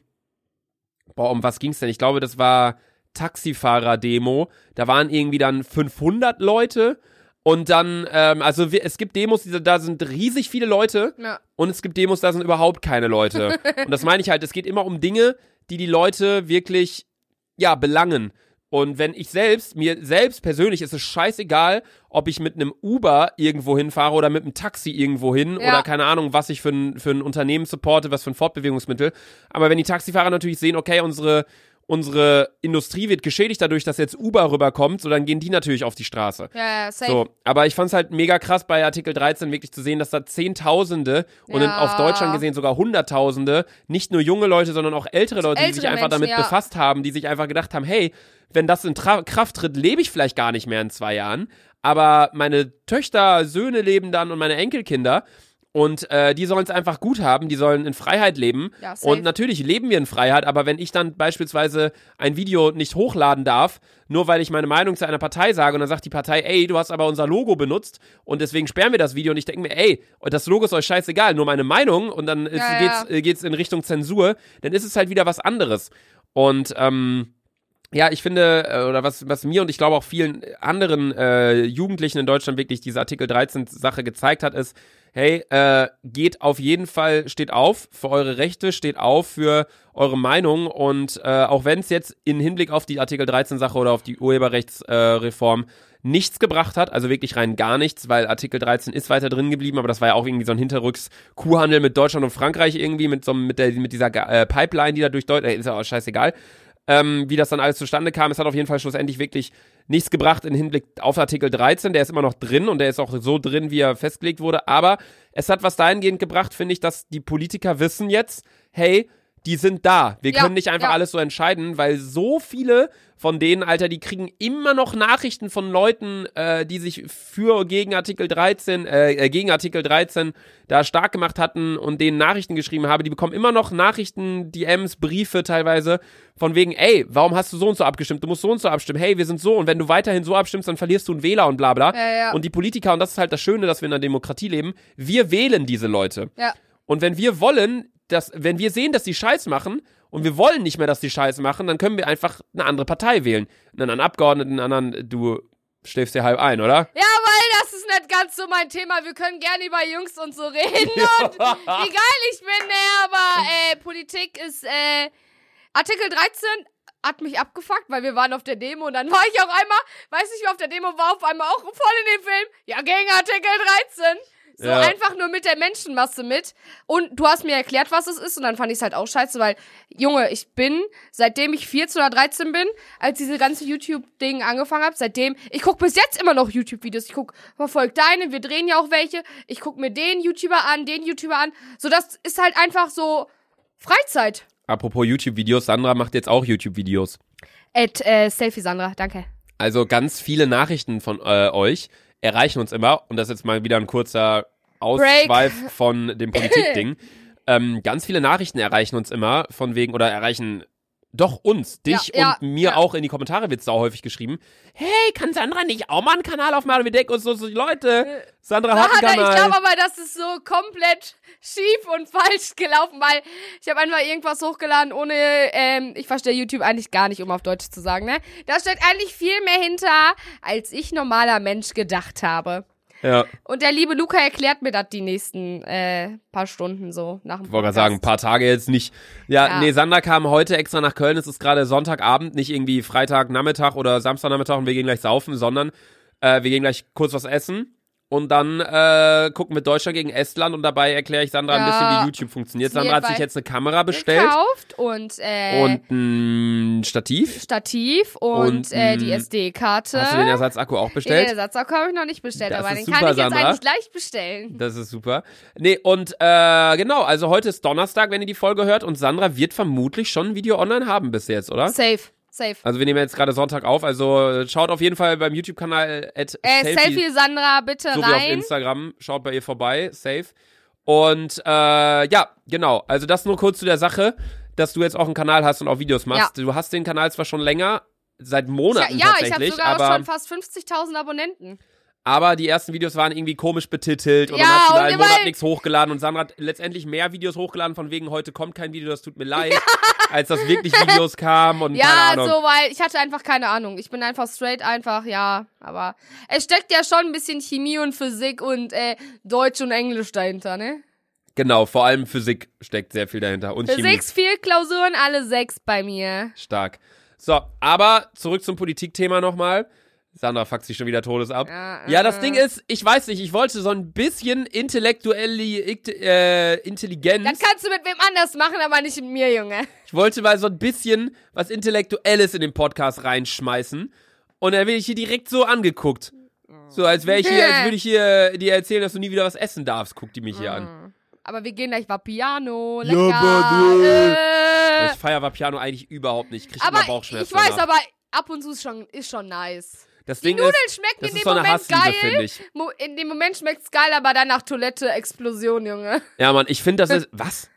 Boah, um was ging's denn? Ich glaube, das war Taxifahrer-Demo. Da waren irgendwie dann 500 Leute. Und dann, ähm, also wir, es gibt Demos, die, da sind riesig viele Leute. Ja. Und es gibt Demos, da sind überhaupt keine Leute. [LAUGHS] Und das meine ich halt, es geht immer um Dinge, die die Leute wirklich, ja, belangen. Und wenn ich selbst, mir selbst persönlich ist es scheißegal, ob ich mit einem Uber irgendwo hinfahre oder mit einem Taxi irgendwo hin Ja. oder keine Ahnung, was ich für ein, für ein Unternehmen supporte, was für ein Fortbewegungsmittel. Aber wenn die Taxifahrer natürlich sehen, okay, unsere, unsere Industrie wird geschädigt dadurch, dass jetzt Uber rüberkommt, so dann gehen die natürlich auf die Straße. Ja, ja, safe. So, aber ich fand es halt mega krass bei Artikel 13 wirklich zu sehen, dass da Zehntausende und in, Ja. auf Deutschland gesehen sogar Hunderttausende, nicht nur junge Leute, sondern auch ältere Leute, die sich Ältere einfach Menschen, damit ja. befasst haben, die sich einfach gedacht haben, hey, wenn das in Tra Kraft tritt, lebe ich vielleicht gar nicht mehr in zwei Jahren, aber meine Töchter, Söhne leben dann und meine Enkelkinder und äh, die sollen es einfach gut haben, die sollen in Freiheit leben. Ja, und natürlich leben wir in Freiheit, aber wenn ich dann beispielsweise ein Video nicht hochladen darf, nur weil ich meine Meinung zu einer Partei sage und dann sagt die Partei, ey, du hast aber unser Logo benutzt und deswegen sperren wir das Video und ich denke mir, ey, das Logo ist euch scheißegal, nur meine Meinung und dann ist, Ja, geht's, ja. geht's in Richtung Zensur, dann ist es halt wieder was anderes. Und ähm, ja, ich finde, äh, oder was, was mir und ich glaube auch vielen anderen äh, Jugendlichen in Deutschland wirklich diese Artikel 13 Sache gezeigt hat, ist, hey, äh, geht auf jeden Fall, steht auf für eure Rechte, steht auf für eure Meinung und äh, auch wenn es jetzt in Hinblick auf die Artikel 13 Sache oder auf die Urheberrechtsreform äh, nichts gebracht hat, also wirklich rein gar nichts, weil Artikel 13 ist weiter drin geblieben, aber das war ja auch irgendwie so ein hinterrücks Kuhhandel mit Deutschland und Frankreich irgendwie, mit so mit der mit dieser äh, Pipeline, die da durch Deutschland, ist ja auch scheißegal ähm, wie das dann alles zustande kam. Es hat auf jeden Fall schlussendlich wirklich nichts gebracht im Hinblick auf Artikel 13. Der ist immer noch drin und der ist auch so drin, wie er festgelegt wurde. Aber es hat was dahingehend gebracht, finde ich, dass die Politiker wissen jetzt, hey, die sind da. Wir Ja, können nicht einfach ja. alles so entscheiden, weil so viele von denen, Alter, die kriegen immer noch Nachrichten von Leuten, äh, die sich für gegen Artikel 13, äh, äh, gegen Artikel 13 da stark gemacht hatten und denen Nachrichten geschrieben habe. Die bekommen immer noch Nachrichten, DMs, Briefe teilweise von wegen, ey, warum hast du so und so abgestimmt? Du musst so und so abstimmen. Hey, wir sind so und wenn du weiterhin so abstimmst, dann verlierst du einen Wähler und bla bla. Ja, ja. Und die Politiker, und das ist halt das Schöne, dass wir in einer Demokratie leben, wir wählen diese Leute. Ja. Und wenn wir wollen, dass, wenn wir sehen, dass die Scheiß machen und wir wollen nicht mehr, dass die Scheiß machen, dann können wir einfach eine andere Partei wählen. Einen anderen Abgeordneten, einen anderen, du schläfst dir halb ein, oder? Ja, weil das ist nicht ganz so mein Thema. Wir können gerne über Jungs und so reden [LAUGHS] und wie geil ich bin, ne, aber äh, Politik ist, äh, Artikel 13 hat mich abgefuckt, weil wir waren auf der Demo und dann war ich auch einmal, weiß nicht, wer auf der Demo war, auf einmal auch voll in den Film. Ja, gegen Artikel 13. So Ja. einfach nur mit der Menschenmasse mit. Und du hast mir erklärt, was es ist. Und dann fand ich es halt auch scheiße, weil, Junge, ich bin, seitdem ich 14 oder 13 bin, als diese ganze YouTube-Ding angefangen habe, seitdem, ich guck bis jetzt immer noch YouTube-Videos. Ich guck, verfolg deine, wir drehen ja auch welche. Ich guck mir den YouTuber an, den YouTuber an. So, das ist halt einfach so Freizeit. Apropos YouTube-Videos, Sandra macht jetzt auch YouTube-Videos. At, äh, Selfie Sandra, danke. Also ganz viele Nachrichten von äh, euch erreichen uns immer, und das ist jetzt mal wieder ein kurzer Ausschweif von dem [LAUGHS] Politikding. ähm, ganz viele Nachrichten erreichen uns immer, von wegen, oder erreichen Doch, uns, dich Ja, ja, und mir ja. auch in die Kommentare wird sau häufig geschrieben. Hey, kann Sandra nicht auch mal einen Kanal aufmachen? Und wir denken uns so, so Leute, Sandra hat einen da- ich Kanal. glaube aber, das ist so komplett schief und [LAUGHS] falsch gelaufen, weil ich habe einfach irgendwas hochgeladen, ohne, ähm, ich verstehe YouTube eigentlich gar nicht, um auf Deutsch zu sagen, ne? Da steckt eigentlich viel mehr hinter, als ich normaler Mensch gedacht habe. Ja, Und der liebe Luca erklärt mir das die nächsten äh, paar Stunden so nach dem ich wollte gerade sagen, ein paar Tage jetzt nicht. Ja, Ja. nee, Sandra kam heute extra nach Köln. Es ist gerade Sonntagabend, nicht irgendwie Freitagnachmittag oder Samstagnachmittag und wir gehen gleich saufen, sondern äh, wir gehen gleich kurz was essen. Und dann äh, gucken wir Deutschland gegen Estland und dabei erkläre ich Sandra ein Ja. bisschen, wie YouTube funktioniert. Sandra hat sich jetzt eine Kamera bestellt gekauft und, äh, und ein Stativ. Stativ und, Und, äh, die SD-Karte. Hast du den Ersatzakku auch Den bestellt? Ersatzakku habe ich noch nicht bestellt, Das aber den super, kann ich jetzt Sandra. eigentlich gleich bestellen. Das ist super. Nee, und äh, genau, also heute ist Donnerstag, wenn ihr die Folge hört und Sandra wird vermutlich schon ein Video online haben bis jetzt, oder? Safe, safe. Also wir nehmen jetzt gerade Sonntag auf, also schaut auf jeden Fall beim YouTube-Kanal Äh, Selfie, Selfie Sandra, bitte so wie auf rein. Instagram, schaut bei ihr vorbei, safe. Und äh, ja, genau, also das nur kurz zu der Sache, dass du jetzt auch einen Kanal hast und auch Videos machst. Du hast den Kanal zwar schon länger, seit ja, Monaten ja, ich habe tatsächlich, sogar auch aber, schon fast 50.000 Abonnenten. Aber die ersten Videos waren irgendwie komisch betitelt und Ja, dann hast du da einen Monat nichts hochgeladen und Sandra hat letztendlich mehr Videos hochgeladen von wegen, heute kommt kein Video, das tut mir leid, [LAUGHS] als dass wirklich Videos kamen und Ja, keine Ahnung. so, weil ich hatte einfach keine Ahnung. Ich bin einfach straight einfach, ja. Aber es steckt ja schon ein bisschen Chemie und Physik und äh, Deutsch und Englisch dahinter, ne? Genau, vor allem Physik steckt sehr viel dahinter und Chemie. Physik, vier Klausuren, alle sechs bei mir. Stark. So, aber zurück zum Politikthema nochmal. Sandra fuckt sich schon wieder Todes ab. Ja, Ja, das äh. Ding ist, ich weiß nicht, ich wollte so ein bisschen intellektuelle äh, Intelligenz. Das kannst du mit wem anders machen, aber nicht mit mir, Junge. Ich wollte mal so ein bisschen was Intellektuelles in den Podcast reinschmeißen. Und dann bin ich hier direkt so angeguckt. So, als wäre ich hier, als würde ich hier dir erzählen, dass du nie wieder was essen darfst, guckt die mich hier an. Aber wir gehen gleich Vapiano. Ja, Lecker. du- äh. Ich feier Vapiano eigentlich überhaupt nicht. Krieg Aber immer Bauchschmerzen. ich weiß, danach. aber ab und zu ist schon, ist schon nice. Das Die Ding Nudeln ist, schmecken das in ist dem so eine Moment geil. in dem Moment schmeckt's geil, aber danach Toilette, Explosion, Junge. Ja, Mann, ich finde, das ist. Was?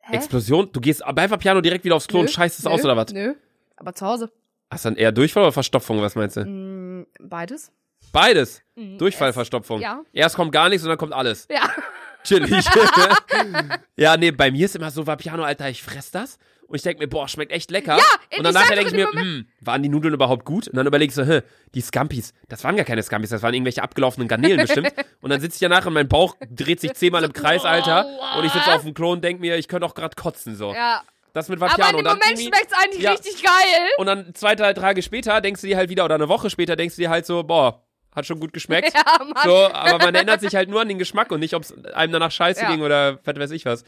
Hä? Explosion? Du gehst bei Vapiano direkt wieder aufs Klo und scheißt es nö, aus oder was? Nö. Aber zu Hause. Hast du dann eher Durchfall oder Verstopfung? Was meinst du? Mm, beides. Beides. Mm, Durchfall, es- Verstopfung. Ja. Erst kommt gar nichts und dann kommt alles. Ja. Chillig. [LAUGHS] ja, nee, bei mir ist immer so Vapiano, Alter, ich fress das. Und ich denke mir, boah, schmeckt echt lecker. Ja, und dann ich nachher sag denke ich mir, hm, waren die Nudeln überhaupt gut? Und dann überlegst du, hä, die Scampis, das waren gar keine Scampis, das waren irgendwelche abgelaufenen Garnelen bestimmt. [LAUGHS] Und dann sitze ich danach und mein Bauch dreht sich zehnmal im Kreis, Alter. Und ich sitze auf dem Klo und denke mir, ich könnte auch gerade kotzen, so. ja. Das mit Aber Vapiano. dem dann Moment irgendwie- schmeckt's eigentlich Ja. richtig geil. Und dann zwei, drei Tage später denkst du dir halt wieder, oder eine Woche später denkst du dir halt so, boah, hat schon gut geschmeckt. [LAUGHS] Ja, Mann. So, aber man erinnert sich halt nur an den Geschmack und nicht, ob es einem danach scheiße Ja. ging oder was weiß ich was.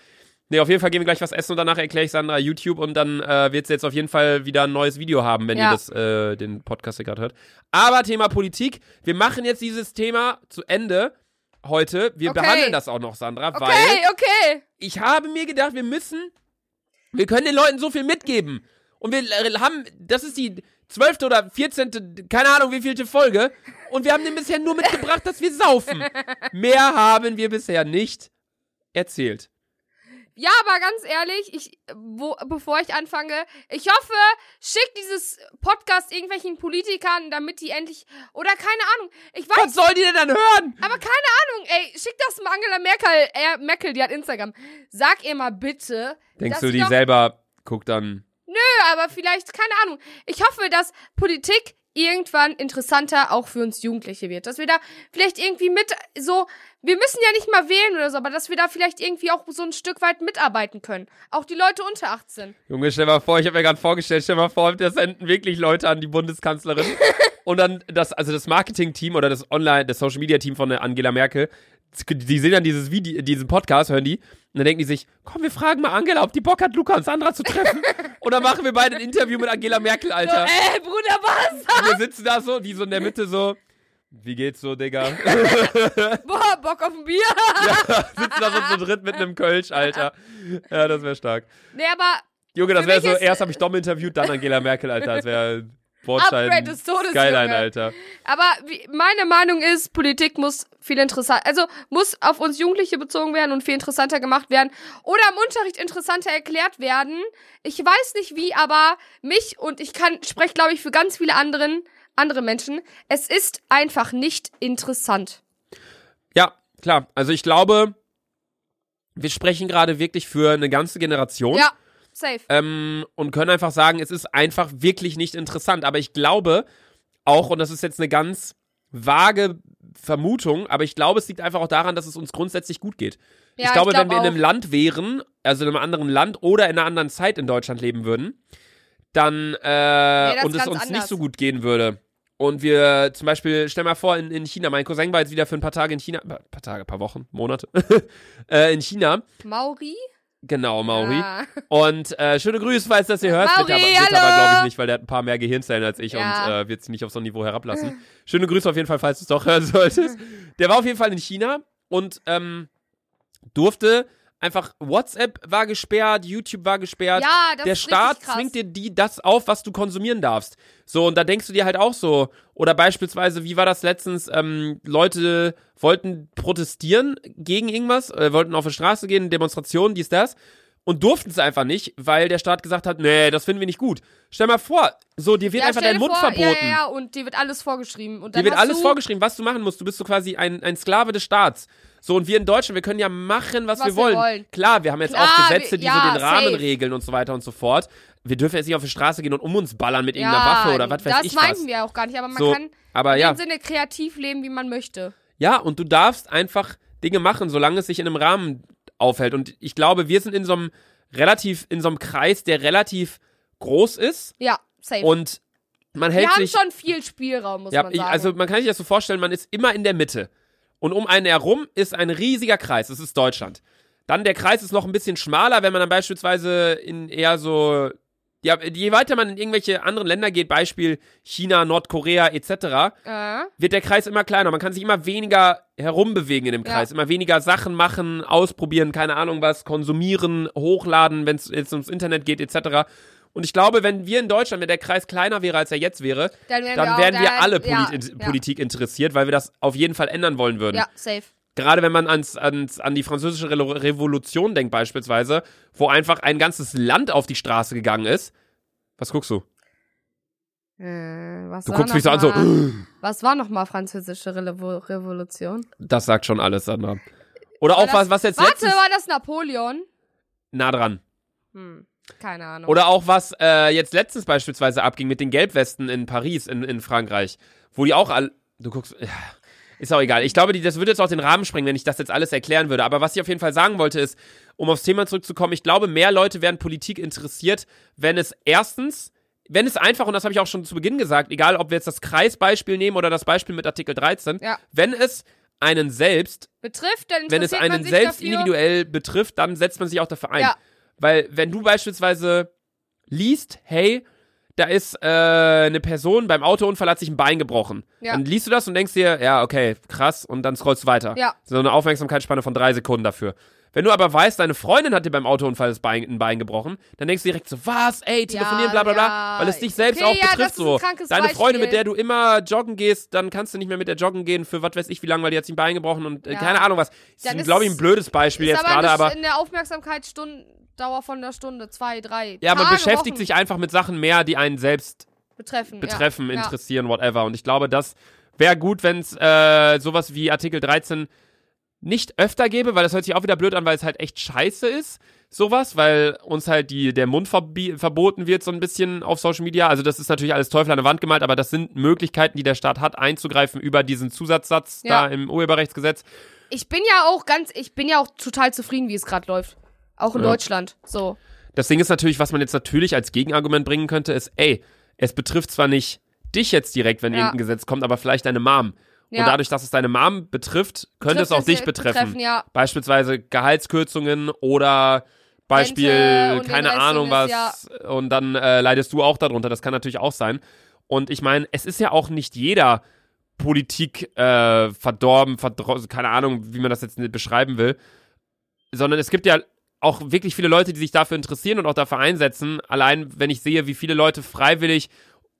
Nee, auf jeden Fall gehen wir gleich was essen und danach erkläre ich Sandra YouTube und dann äh, wird sie jetzt auf jeden Fall wieder ein neues Video haben, wenn Ja. ihr das, äh, den Podcast hier gerade hört. Aber Thema Politik, wir machen jetzt dieses Thema zu Ende heute. Wir Okay. behandeln das auch noch, Sandra, weil Okay, okay. ich habe mir gedacht, wir müssen, wir können den Leuten so viel mitgeben. Und wir haben, das ist die zwölfte oder vierzehnte, keine Ahnung wievielte Folge. Und wir haben den bisher nur mitgebracht, dass wir saufen. [LAUGHS] Mehr haben wir bisher nicht erzählt. Ja, aber ganz ehrlich, ich, wo, bevor ich anfange, ich hoffe, schickt dieses Podcast irgendwelchen Politikern, damit die endlich, oder keine Ahnung, ich weiß, Was soll die denn dann hören? aber keine Ahnung, ey, schickt das mal Angela Merkel, äh, Merkel, die hat Instagram. Sag ihr mal bitte, Denkst du, die doch, selber guckt dann. Nö, aber vielleicht, keine Ahnung. Ich hoffe, dass Politik irgendwann interessanter auch für uns Jugendliche wird. Dass wir da vielleicht irgendwie mit so, wir müssen ja nicht mal wählen oder so, aber dass wir da vielleicht irgendwie auch so ein Stück weit mitarbeiten können. Auch die Leute unter 18. Junge, stell mal vor, ich habe mir gerade vorgestellt, stell mal vor, das senden wirklich Leute an die Bundeskanzlerin. [LAUGHS] und dann das, also das Marketing-Team oder das Online, das Social-Media-Team von Angela Merkel, die sehen dann dieses Video, diesen Podcast, hören die, und dann denken die sich, komm, wir fragen mal Angela, ob die Bock hat, Luca und Sandra zu treffen. [LAUGHS] und dann machen wir beide ein Interview mit Angela Merkel, So, Alter. ey, Bruder, was? Und wir sitzen da so, die so in der Mitte so, wie geht's so, Digga? [LAUGHS] Boah, Bock auf ein Bier. [LAUGHS] ja, sitzen da so zu dritt mit einem Kölsch, Alter. Ja, das wäre stark. Nee, aber Junge, das wäre so, erst habe ich Dom interviewt, dann Angela Merkel, Alter. Das wäre Bordstein. Upgrade des Todes, Skyline, Junge. Alter. Aber wie, meine Meinung ist, Politik muss viel interessant, also muss auf uns Jugendliche bezogen werden und viel interessanter gemacht werden oder im Unterricht interessanter erklärt werden. Ich weiß nicht wie, aber mich und ich kann spreche glaube ich für ganz viele anderen andere Menschen. Es ist einfach nicht interessant. Ja, klar. Also ich glaube, wir sprechen gerade wirklich für eine ganze Generation. Ja, safe. ähm, und können einfach sagen, es ist einfach wirklich nicht interessant. Aber ich glaube auch, und das ist jetzt eine ganz vage Vermutung, aber ich glaube, es liegt einfach auch daran, dass es uns grundsätzlich gut geht. Ja, ich glaube, ich glaub wenn wir in einem Land wären, also in einem anderen Land oder in einer anderen Zeit in Deutschland leben würden, dann äh, das und es uns nicht anders. so gut gehen würde. Und wir zum Beispiel, stell mal vor, in, in China, mein Cousin war jetzt wieder für ein paar Tage in China, paar Tage, paar Wochen, Monate, [LAUGHS] äh, in China. Mauri? Genau, Mauri. Ah. Und äh, schöne Grüße, falls das ihr hört. Mauri, wird aber, wird aber glaube ich, nicht, weil der hat ein paar mehr Gehirnzellen als ich Ja. und äh, wird sie nicht auf so ein Niveau herablassen. [LAUGHS] Schöne Grüße auf jeden Fall, falls du es doch hören solltest. [LAUGHS] Der war auf jeden Fall in China und ähm, durfte einfach, WhatsApp war gesperrt, YouTube war gesperrt. Ja, das der ist Staat krass. zwingt dir die, das auf, was du konsumieren darfst. So, und da denkst du dir halt auch so, oder beispielsweise, wie war das letztens, ähm, Leute wollten protestieren gegen irgendwas, äh, wollten auf die Straße gehen, Demonstrationen, dies, das, und durften es einfach nicht, weil der Staat gesagt hat, nee, das finden wir nicht gut. Stell mal vor, so, dir wird ja, einfach dein Mund vor, verboten. Ja, ja, ja, und dir wird alles vorgeschrieben. Und dann Dir wird alles vorgeschrieben, was du machen musst. Du bist so quasi ein, ein Sklave des Staats. So, und wir in Deutschland, wir können ja machen, was, Was wir wir wollen. wollen. Klar, wir haben jetzt Klar, auch Gesetze, die ja, so den Rahmen safe. regeln und so weiter und so fort. Wir dürfen jetzt nicht auf die Straße gehen und um uns ballern mit irgendeiner ja, Waffe oder was weiß das ich meinten was. wir auch gar nicht, aber man So, kann aber in ja. dem Sinne kreativ leben, wie man möchte. Ja, und du darfst einfach Dinge machen, solange es sich in einem Rahmen aufhält. Und ich glaube, wir sind in so einem relativ, in so einem Kreis, der relativ groß ist Ja, safe. und man hält wir haben sich. schon viel Spielraum, muss Ja, man ich, sagen. also man kann sich das so vorstellen, man ist immer in der Mitte. Und um einen herum ist ein riesiger Kreis, das ist Deutschland. Dann der Kreis ist noch ein bisschen schmaler, wenn man dann beispielsweise in eher so, ja, je weiter man in irgendwelche anderen Länder geht, Beispiel China, Nordkorea etc., äh, wird der Kreis immer kleiner. Man kann sich immer weniger herumbewegen in dem Ja. Kreis, immer weniger Sachen machen, ausprobieren, keine Ahnung was, konsumieren, hochladen, wenn es jetzt ums Internet geht etc. Und ich glaube, wenn wir in Deutschland, wenn der Kreis kleiner wäre, als er jetzt wäre, dann wären dann wir, wären wir alle Polit ja, Politik interessiert, weil wir das auf jeden Fall ändern wollen würden. Ja, safe. Gerade wenn man ans, ans, an die französische Re Revolution denkt beispielsweise, wo einfach ein ganzes Land auf die Straße gegangen ist. Was guckst du? Äh, was Du war guckst mich so an, so, [GASPS] Was war nochmal französische Revo Revolution? das sagt schon alles, Sandra. Oder auch das- was, was jetzt Warte, letztens, war das Napoleon? nah dran. Hm, keine Ahnung. Oder auch was äh, jetzt letztens beispielsweise abging mit den Gelbwesten in Paris, in, in Frankreich, wo die auch all. Du guckst. Ja, ist auch egal. Ich glaube, die, das würde jetzt auch den Rahmen sprengen, wenn ich das jetzt alles erklären würde. Aber was ich auf jeden Fall sagen wollte, ist, um aufs Thema zurückzukommen, ich glaube, mehr Leute werden Politik interessiert, wenn es erstens, wenn es einfach, und das habe ich auch schon zu Beginn gesagt, egal ob wir jetzt das Kreisbeispiel nehmen oder das Beispiel mit Artikel 13, Ja. wenn es einen selbst Betrifft, dann wenn es einen selbst dafür. individuell betrifft, dann setzt man sich auch dafür ein. Ja. Weil wenn du beispielsweise liest, hey, da ist äh, eine Person beim Autounfall hat sich ein Bein gebrochen. Ja. Dann liest du das und denkst dir, ja, okay, krass, und dann scrollst du weiter. Ja. So eine Aufmerksamkeitsspanne von drei Sekunden dafür. Wenn du aber weißt, deine Freundin hat dir beim Autounfall das Bein, ein Bein gebrochen, dann denkst du direkt so, was, ey, telefonieren, bla bla bla, ja. weil es dich selbst Okay, auch ja, das betrifft so. Deine Freundin, mit der du immer joggen gehst, dann kannst du nicht mehr mit der joggen gehen für was weiß ich wie lange, weil die hat sich ein Bein gebrochen und äh, Ja. keine Ahnung was. Dann Ist, glaube ich, ein es- blödes Beispiel jetzt gerade, aber in der Aufmerksamkeitsdauer von der Stunde, zwei, drei. ja, man Tage, beschäftigt Wochen sich einfach mit Sachen mehr, die einen selbst betreffen. betreffen, ja. Interessieren, whatever. Und ich glaube, das wäre gut, wenn es äh, sowas wie Artikel 13 nicht öfter gäbe, weil das hört sich auch wieder blöd an, weil es halt echt scheiße ist, sowas, weil uns halt die, der Mund verboten wird so ein bisschen auf Social Media. Also das ist natürlich alles Teufel an der Wand gemalt, aber das sind Möglichkeiten, die der Staat hat, einzugreifen über diesen Zusatzsatz Ja. da im Urheberrechtsgesetz. Ich bin ja auch ganz, ich bin ja auch total zufrieden, wie es gerade läuft. Auch in Ja. Deutschland. So. Das Ding ist natürlich, was man jetzt natürlich als Gegenargument bringen könnte, ist, ey, es betrifft zwar nicht dich jetzt direkt, wenn Ja. irgendein Gesetz kommt, aber vielleicht deine Mom. Ja. Und dadurch, dass es deine Mom betrifft, könnte es auch dich betreffen. ja. Beispielsweise Gehaltskürzungen oder Beispiel, Rente keine Ahnung was. Rest, Und dann äh, leidest du auch darunter. Das kann natürlich auch sein. Und ich meine, es ist ja auch nicht jeder Politik äh, verdorben, verdro keine Ahnung, wie man das jetzt beschreiben will. Sondern es gibt ja auch wirklich viele Leute, die sich dafür interessieren und auch dafür einsetzen. Allein, wenn ich sehe, wie viele Leute freiwillig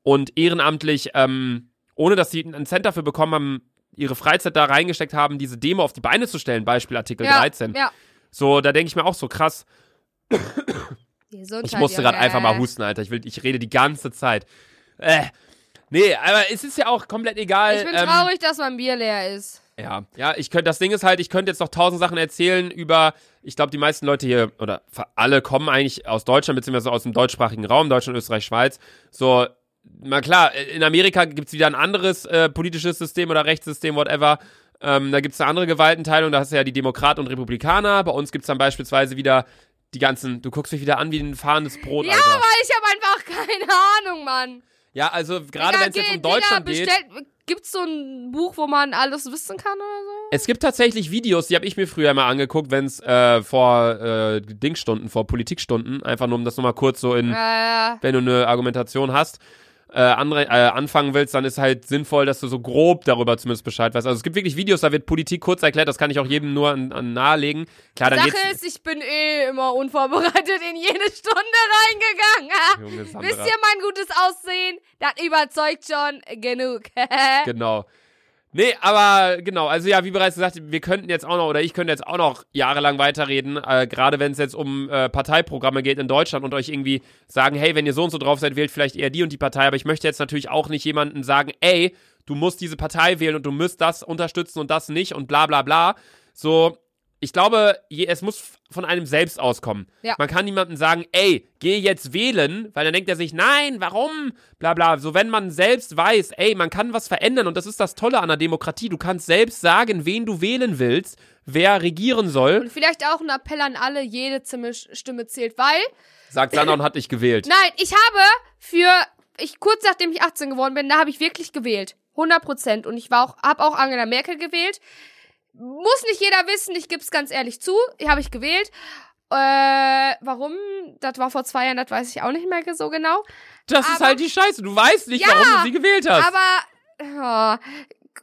und ehrenamtlich, ähm, ohne dass sie einen Cent dafür bekommen haben, ihre Freizeit da reingesteckt haben, diese Demo auf die Beine zu stellen, Beispiel Artikel ja, 13. Ja. So, da denke ich mir auch so krass, ich musste gerade einfach mal husten, Alter. Ich, will, ich rede die ganze Zeit. Äh. Nee, aber es ist ja auch komplett egal. Ich bin ähm, traurig, dass mein Bier leer ist. Ja, ja, ich könnte, das Ding ist halt, ich könnte jetzt noch tausend Sachen erzählen über, ich glaube, die meisten Leute hier, oder alle kommen eigentlich aus Deutschland, beziehungsweise aus dem deutschsprachigen Raum, Deutschland, Österreich, Schweiz. So, na klar, in Amerika gibt's wieder ein anderes äh, politisches System oder Rechtssystem, whatever. Ähm, da gibt's eine andere Gewaltenteilung, da hast du ja die Demokraten und Republikaner. Bei uns gibt's dann beispielsweise wieder die ganzen, du guckst mich wieder an wie ein fahrendes Brot, Ja, Alter. aber ich habe einfach [LAUGHS] keine Ahnung, Mann. Ja, also gerade wenn es jetzt um Deutschland Digga, geht. Gibt's so ein Buch, wo man alles wissen kann oder so? Es gibt tatsächlich Videos, die habe ich mir früher mal angeguckt, wenn es äh, vor äh, Dingstunden, vor Politikstunden, einfach nur um das nochmal kurz so in, Äh, wenn du eine Argumentation hast, äh, äh, anfangen willst, dann ist halt sinnvoll, dass du so grob darüber zumindest Bescheid weißt. Also es gibt wirklich Videos, da wird Politik kurz erklärt, das kann ich auch jedem nur an, an nahelegen. Klar, dann Sache ist, ich bin eh immer unvorbereitet in jede Stunde reingegangen. Junge Sandra. Wisst ihr mein gutes Aussehen? Das überzeugt schon genug. [LAUGHS] Genau. Nee, aber genau, also ja, wie bereits gesagt, wir könnten jetzt auch noch, oder ich könnte jetzt auch noch jahrelang weiterreden, äh, gerade wenn es jetzt um äh, Parteiprogramme geht in Deutschland und euch irgendwie sagen, hey, wenn ihr so und so drauf seid, wählt vielleicht eher die und die Partei, aber ich möchte jetzt natürlich auch nicht jemanden sagen, ey, du musst diese Partei wählen und du musst das unterstützen und das nicht und bla bla bla. So, ich glaube, es muss von einem selbst auskommen. Ja. Man kann niemandem sagen, ey, geh jetzt wählen, weil dann denkt er sich, nein, warum? Bla bla. So, wenn man selbst weiß, ey, man kann was verändern und das ist das Tolle an der Demokratie. Du kannst selbst sagen, wen du wählen willst, wer regieren soll, Und vielleicht auch ein Appell an alle, jede Stimme, zählt, weil, sagt und hat dich gewählt. [LAUGHS] nein, ich habe für, ich kurz nachdem ich 18 geworden bin, da habe ich wirklich gewählt. 100 Prozent. Und ich war auch, habe auch Angela Merkel gewählt. Muss nicht jeder wissen, ich gebe es ganz ehrlich zu. Habe ich gewählt. Äh, warum? Das war vor zwei Jahren, das weiß ich auch nicht mehr so genau. Das ist aber- halt die Scheiße. Du weißt nicht, Ja, warum du sie gewählt hast. Aber,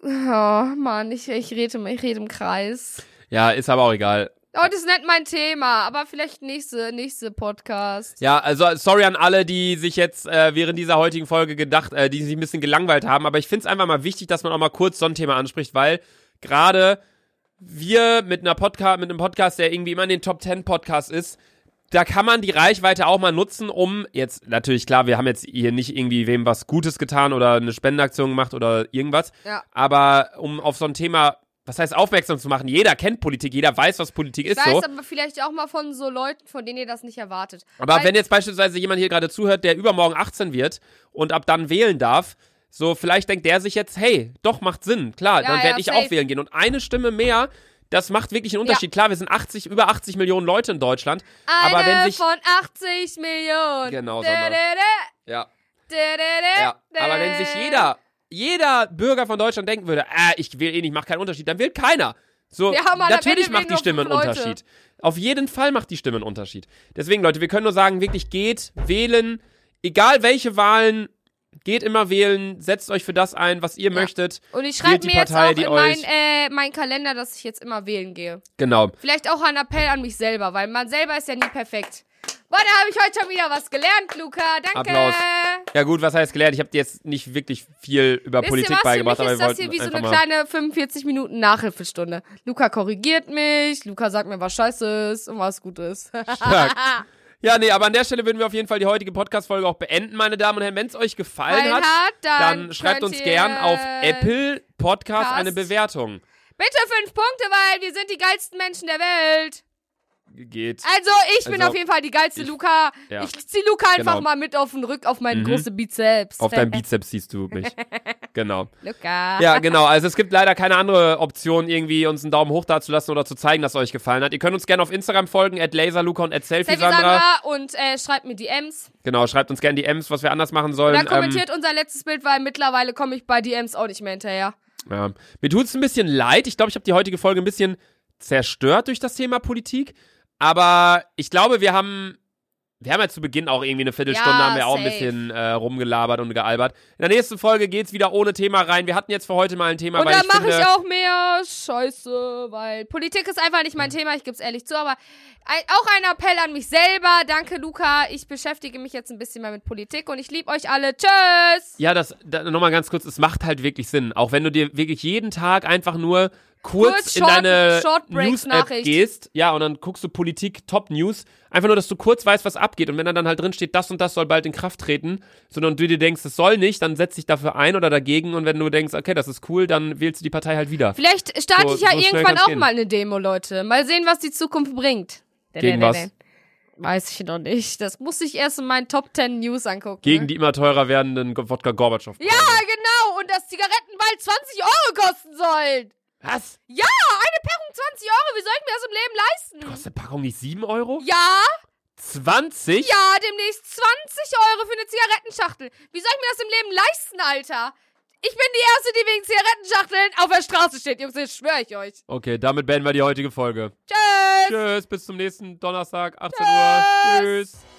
oh, oh Mann, ich, ich, rede, im- ich rede im Kreis. ja, ist aber auch egal. Oh, das ist nicht mein Thema, aber vielleicht nächste, nächste Podcast. Ja, also sorry an alle, die sich jetzt äh, während dieser heutigen Folge gedacht, äh, die sich ein bisschen gelangweilt haben, aber ich finde es einfach mal wichtig, dass man auch mal kurz so ein Thema anspricht, weil gerade wir mit einer Podcast, mit einem Podcast, der irgendwie immer in den Top 10 Podcast ist, da kann man die Reichweite auch mal nutzen, um jetzt natürlich klar, wir haben jetzt hier nicht irgendwie wem was Gutes getan oder eine Spendenaktion gemacht oder irgendwas, Ja. aber um auf so ein Thema, was heißt aufmerksam zu machen, jeder kennt Politik, jeder weiß, was Politik ist Ich so. weiß aber vielleicht auch mal von so Leuten, von denen ihr das nicht erwartet. Aber Weil- wenn jetzt beispielsweise jemand hier gerade zuhört, der übermorgen 18 wird und ab dann wählen darf, so vielleicht denkt der sich jetzt, hey, doch macht Sinn, klar, Ja, dann ja, werde ich safe. auch wählen gehen. Und eine Stimme mehr, das macht wirklich einen Unterschied. Klar, wir sind 80, über 80 Millionen Leute in Deutschland, Eine aber wenn sich von 80 Millionen. Genau, dä, ja, ja, aber wenn sich jeder, jeder Bürger von Deutschland denken würde, ah, ich wähle eh nicht, macht keinen Unterschied, dann wählt keiner. So, Ja, Mann, natürlich macht die Stimme einen. Unterschied. Auf jeden Fall macht die Stimme einen Unterschied. Deswegen, Leute, wir können nur sagen, wirklich geht, wählen, egal welche Wahlen, geht immer wählen, setzt euch für das ein, was ihr möchtet. Und ich schreibe mir jetzt Partei, auch die in mein, euch- äh, meinen Kalender, dass ich jetzt immer wählen gehe. Genau. Vielleicht auch ein Appell an mich selber, weil man selber ist ja nie perfekt. Boah, da habe ich heute schon wieder was gelernt, Luca. Danke. Applaus. Ja gut, was heißt gelernt? Ich habe dir jetzt nicht wirklich viel über Wisst Politik was? Für beigebracht, mich aber ist wir das hier wie so eine kleine 45 Minuten Nachhilfestunde. Luca korrigiert mich, Luca sagt mir, was scheiße ist und was gut ist. Stark. [LAUGHS] Ja, nee, aber an der Stelle würden wir auf jeden Fall die heutige Podcast-Folge auch beenden, meine Damen und Herren. Wenn es euch gefallen hat, hat, dann, dann schreibt uns gern auf Apple Podcast Cast. eine Bewertung. Bitte fünf Punkte, weil wir sind die geilsten Menschen der Welt. Geht. Also, ich bin Also, auf jeden Fall die geilste ich- Luca. ja. Ich zieh Luca einfach Genau. mal mit auf den Rück, auf meinen Mhm. großen Bizeps. Auf deinem [LAUGHS] Bizeps siehst du mich. [LAUGHS] Genau. Luca. Ja, genau. Also es gibt leider keine andere Option, irgendwie uns einen Daumen hoch dazulassen oder zu zeigen, dass es euch gefallen hat. Ihr könnt uns gerne auf Instagram folgen, at laserluca und at Selfie selfiesandra. Sandra und äh, schreibt mir DMs. Genau, schreibt uns gerne DMs, was wir anders machen sollen. Oder kommentiert unser letztes Bild, weil mittlerweile komme ich bei DMs auch nicht mehr hinterher. Ähm, ja. Mir tut es ein bisschen leid. Ich glaube, ich habe die heutige Folge ein bisschen zerstört durch das Thema Politik. Aber ich glaube, wir haben Wir haben ja zu Beginn auch irgendwie eine Viertelstunde, Ja, haben wir auch ein bisschen äh, rumgelabert und gealbert. In der nächsten Folge geht's wieder ohne Thema rein. Wir hatten jetzt für heute mal ein Thema, Und weil da ich mache ich auch mehr Scheiße, weil Politik ist einfach nicht mein Thema, ich gebe es ehrlich zu, aber ein, auch ein Appell an mich selber. Danke, Luca. Ich beschäftige mich jetzt ein bisschen mehr mit Politik und ich liebe euch alle. Tschüss! Ja, das da, nochmal ganz kurz, es macht halt wirklich Sinn. Auch wenn du dir wirklich jeden Tag einfach nur kurz, Kurz in Short- deine News-App gehst, ja, und dann guckst du Politik, Top News, einfach nur, dass du kurz weißt, was abgeht. Und wenn dann halt drin steht, das und das soll bald in Kraft treten, sondern du dir denkst, es soll nicht, dann setz dich dafür ein oder dagegen. Und wenn du denkst, okay, das ist cool, dann wählst du die Partei halt wieder. Vielleicht starte So- ich ja so irgendwann auch gehen. mal eine Demo, Leute. Mal sehen, was die Zukunft bringt. Gegen was? Weiß ich noch nicht. Das muss ich erst in meinen Top 10 News angucken. Gegen die immer teurer werdenden Wodka Gorbatschow. Ja, genau. Und dass Zigaretten bald 20 Euro kosten sollen. Was? Ja, eine Packung 20 Euro. Wie soll ich mir das im Leben leisten? Kostet eine Packung nicht 7 Euro? Ja, 20? ja, demnächst 20 Euro für eine Zigarettenschachtel. Wie soll ich mir das im Leben leisten, Alter? Ich bin die Erste, die wegen Zigarettenschachteln auf der Straße steht, Jungs, das schwöre ich euch. Okay, damit beenden wir die heutige Folge. Tschüss! Tschüss, bis zum nächsten Donnerstag, 18 Uhr. Tschüss. Tschüss.